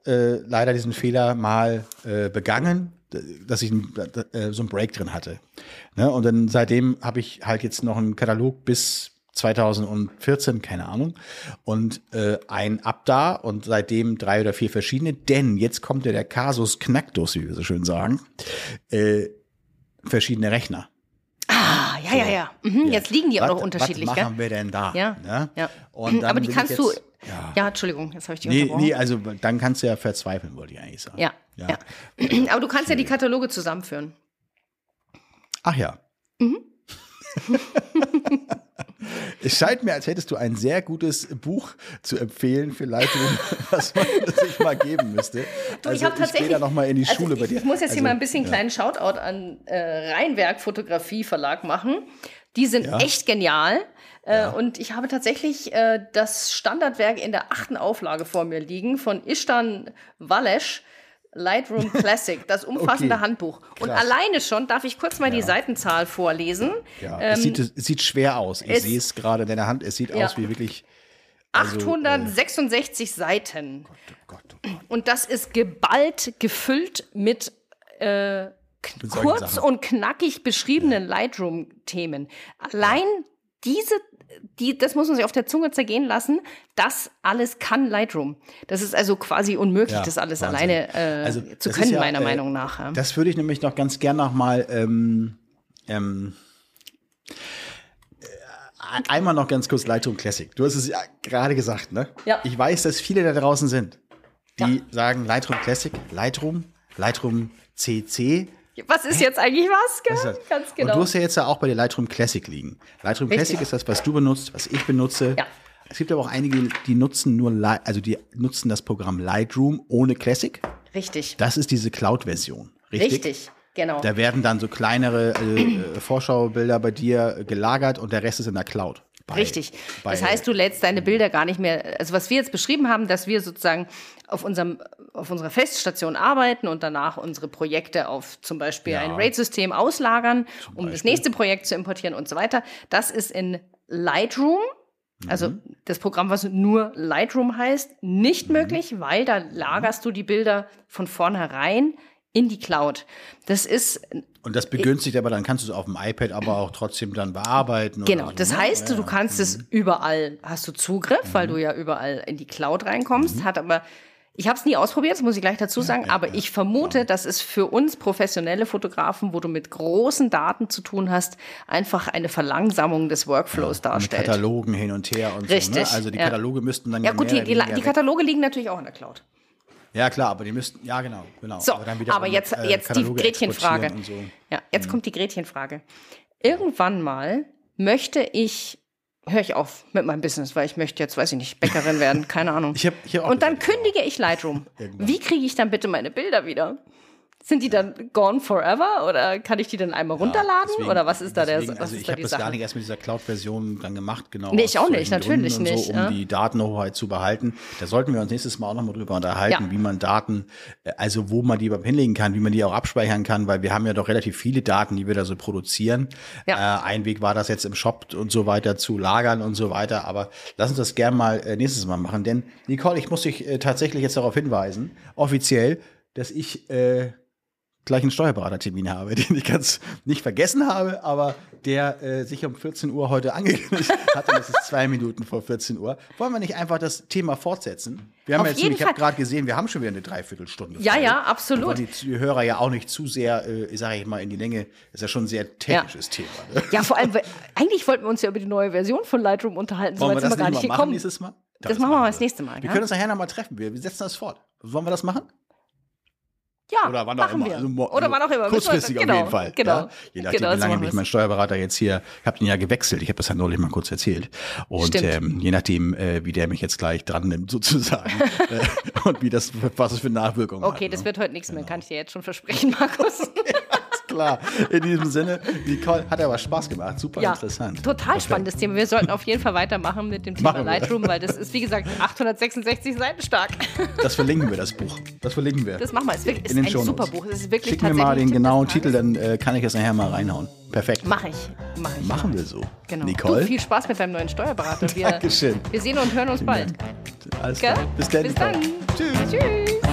äh, leider diesen Fehler mal äh, begangen, dass ich äh, so einen Break drin hatte. Ne? Und dann seitdem habe ich halt jetzt noch einen Katalog bis 2014, keine Ahnung, und äh, ein ab da und seitdem drei oder vier verschiedene, denn jetzt kommt ja der Kasus Knacktus, wie wir so schön sagen, äh, verschiedene Rechner. ah, ja, ja, ja. Mhm, Jetzt liegen die auch noch unterschiedlich, Was gell? machen wir denn da? Ja, Ne? ja. Dann Aber die kannst jetzt, du. Ja. Ja. Entschuldigung, jetzt habe ich die Nee, unterbrochen. nee, also dann kannst du ja verzweifeln, wollte ich eigentlich sagen. ja, Ja. ja. Aber du kannst ja die Kataloge zusammenführen. Ach ja. Mhm. es scheint mir, als hättest du ein sehr gutes Buch zu empfehlen für Lightroom, was man sich mal geben müsste. Du, also ich tatsächlich. gehe da noch mal in die also Schule ich, bei dir. Ich muss jetzt also, hier mal ein bisschen ja. kleinen Shoutout an äh, Rheinwerk Fotografie Verlag machen. Die sind Ja. echt genial. Äh, Und ich habe tatsächlich äh, das Standardwerk in der achten Auflage vor mir liegen von Ishtan Walesch. Lightroom Classic, das umfassende Okay. Handbuch. Und Krass. alleine schon darf ich kurz mal die Seitenzahl vorlesen. Ja, Ähm, es, sieht, es sieht schwer aus. Ich sehe es gerade in deiner Hand. Es sieht Ja. aus wie wirklich. Also, 866 Seiten. Oh Gott, oh Gott. Und das ist geballt, gefüllt mit äh, Mit kurz Sachen. und knackig beschriebenen Lightroom-Themen. Allein diese, die, das muss man sich auf der Zunge zergehen lassen. Das alles kann Lightroom. Das ist also quasi unmöglich, Ja, das alles Wahnsinn. alleine äh, Also, zu können, ja, meiner äh, Meinung nach. ja. Das würde ich nämlich noch ganz gern noch mal ähm, ähm, äh, einmal noch ganz kurz Lightroom Classic. Du hast es ja gerade gesagt, ne? Ja. Ich weiß, dass viele da draußen sind, die sagen Lightroom Classic, Lightroom, Lightroom CC. Was ist jetzt eigentlich was? Gell? Das? Ganz genau. Und du hast ja jetzt ja auch bei der Lightroom Classic liegen. Lightroom Richtig. Classic ist das, was du benutzt, was ich benutze. Ja. Es gibt aber auch einige, die nutzen nur, also die nutzen das Programm Lightroom ohne Classic. Richtig. Das ist diese Cloud-Version. Richtig? Richtig. Genau. Da werden dann so kleinere äh, äh, Vorschaubilder bei dir äh, gelagert und der Rest ist in der Cloud. Bei- Richtig. bei- das heißt, du lädst deine Bilder gar nicht mehr. Also was wir jetzt beschrieben haben, dass wir sozusagen auf unserem auf unserer Feststation arbeiten und danach unsere Projekte auf zum Beispiel Ja. ein RAID-System auslagern, um das nächste Projekt zu importieren und so weiter. Das ist in Lightroom. Also Mhm. das Programm, was nur Lightroom heißt, nicht möglich, weil da lagerst du die Bilder von vornherein in die Cloud. Das ist und das begünstigt aber, dann kannst du es auf dem iPad aber auch trotzdem dann bearbeiten. Genau, so, das ne? heißt, Ja, du ja. kannst es überall, hast du Zugriff, weil Mhm. du ja überall in die Cloud reinkommst, hat aber, ich habe es nie ausprobiert, das muss ich gleich dazu sagen, aber ich vermute, dass es für uns professionelle Fotografen, wo du mit großen Daten zu tun hast, einfach eine Verlangsamung des Workflows Mit darstellt. Katalogen hin und her und so. Richtig, Ne? Also die ja. Kataloge müssten dann Ja gut, mehr die, die, die Kataloge liegen natürlich auch in der Cloud. Ja klar, aber die müssten, ja genau, genau. So, dann aber, wiederum, jetzt, äh, jetzt die Gretchenfrage. so. Mhm. Ja, jetzt kommt die Gretchenfrage. Irgendwann mal möchte ich, höre ich auf mit meinem Business, weil ich möchte jetzt, weiß ich nicht, Bäckerin werden, keine Ahnung. Ich hab- ich hab auch Und dann kündige ich Lightroom. Irgendwann. Wie kriege ich dann bitte meine Bilder wieder? Sind die dann gone forever oder kann ich die dann einmal runterladen Deswegen- oder was ist da der deswegen, was also ich habe das Sache? gar nicht erst mit dieser Cloud-Version dann gemacht, genau. Nee, ich auch nicht, natürlich Gründen nicht, So, um ja. die Datenhoheit zu behalten. Da sollten wir uns nächstes Mal auch nochmal drüber unterhalten, Ja. wie man Daten, äh, also wo man die überhaupt hinlegen kann, wie man die auch abspeichern kann, weil wir haben ja doch relativ viele Daten, die wir da so produzieren. Ja. Äh, ein Weg war das jetzt im Shop und so weiter zu lagern und so weiter, aber lass uns das gern mal äh, nächstes Mal machen, denn Nicole, ich muss dich äh, tatsächlich jetzt darauf hinweisen, offiziell, dass ich äh, gleich einen Steuerberatertermin habe, den ich ganz nicht vergessen habe, aber der äh, sich um 14 Uhr heute angekündigt hat und es ist zwei Minuten vor 14 Uhr. Wollen wir nicht einfach das Thema fortsetzen? Wir haben Auf jetzt, ich habe gerade gesehen, wir haben schon wieder eine Dreiviertelstunde. Ja, voll. ja, absolut. Wollen die Hörer ja auch nicht zu sehr, äh, sage ich mal, in die Länge. Das ist ja schon ein sehr technisches Thema. Ne? Ja, vor allem, weil- eigentlich wollten wir uns ja über die neue Version von Lightroom unterhalten, so Wollen weit wir das wir gar nicht mal machen gekommen. nächstes Mal? Das machen wir mal das nächste Mal, Wir ja? können uns nachher nochmal treffen. Wir, wir setzen das fort. Wollen wir das machen? Ja, Oder wann auch machen immer. wir. Also Oder wann auch immer. Kurzfristig wir- auf jeden Fall. Genau. Ja? Je nachdem, genau, wie so lange machen mich mein Steuerberater jetzt hier, ich habe den ja gewechselt, ich habe das ja neulich mal kurz erzählt. Und Stimmt. ähm, je nachdem, äh, wie der mich jetzt gleich dran nimmt, sozusagen. äh, und wie das, was es für Nachwirkungen hat. Okay, das ne? wird heute nichts mehr, kann ich dir jetzt schon versprechen, Markus. klar. In diesem Sinne, Nicole, hat aber Spaß gemacht. Super Ja, interessant. total Perfekt. spannendes Thema. Wir sollten auf jeden Fall weitermachen mit dem Thema. Lightroom, weil das ist, wie gesagt, 866 Seiten stark. Das verlinken wir, das Buch. Das verlinken wir. Das machen wir. Es ist wirklich- ist ein Shownotes. super Buch. Es ist wirklich Schick mir mal den genauen. Titel, dann äh, kann ich es nachher mal reinhauen. Perfekt. Mach ich. Mach ich. Machen wir so. Genau. Nicole? Du, viel Spaß mit deinem neuen Steuerberater. Wir, Dankeschön. wir sehen und hören uns bald. Alles klar. Bis dann. Bis dann. Tschüss. Tschüss.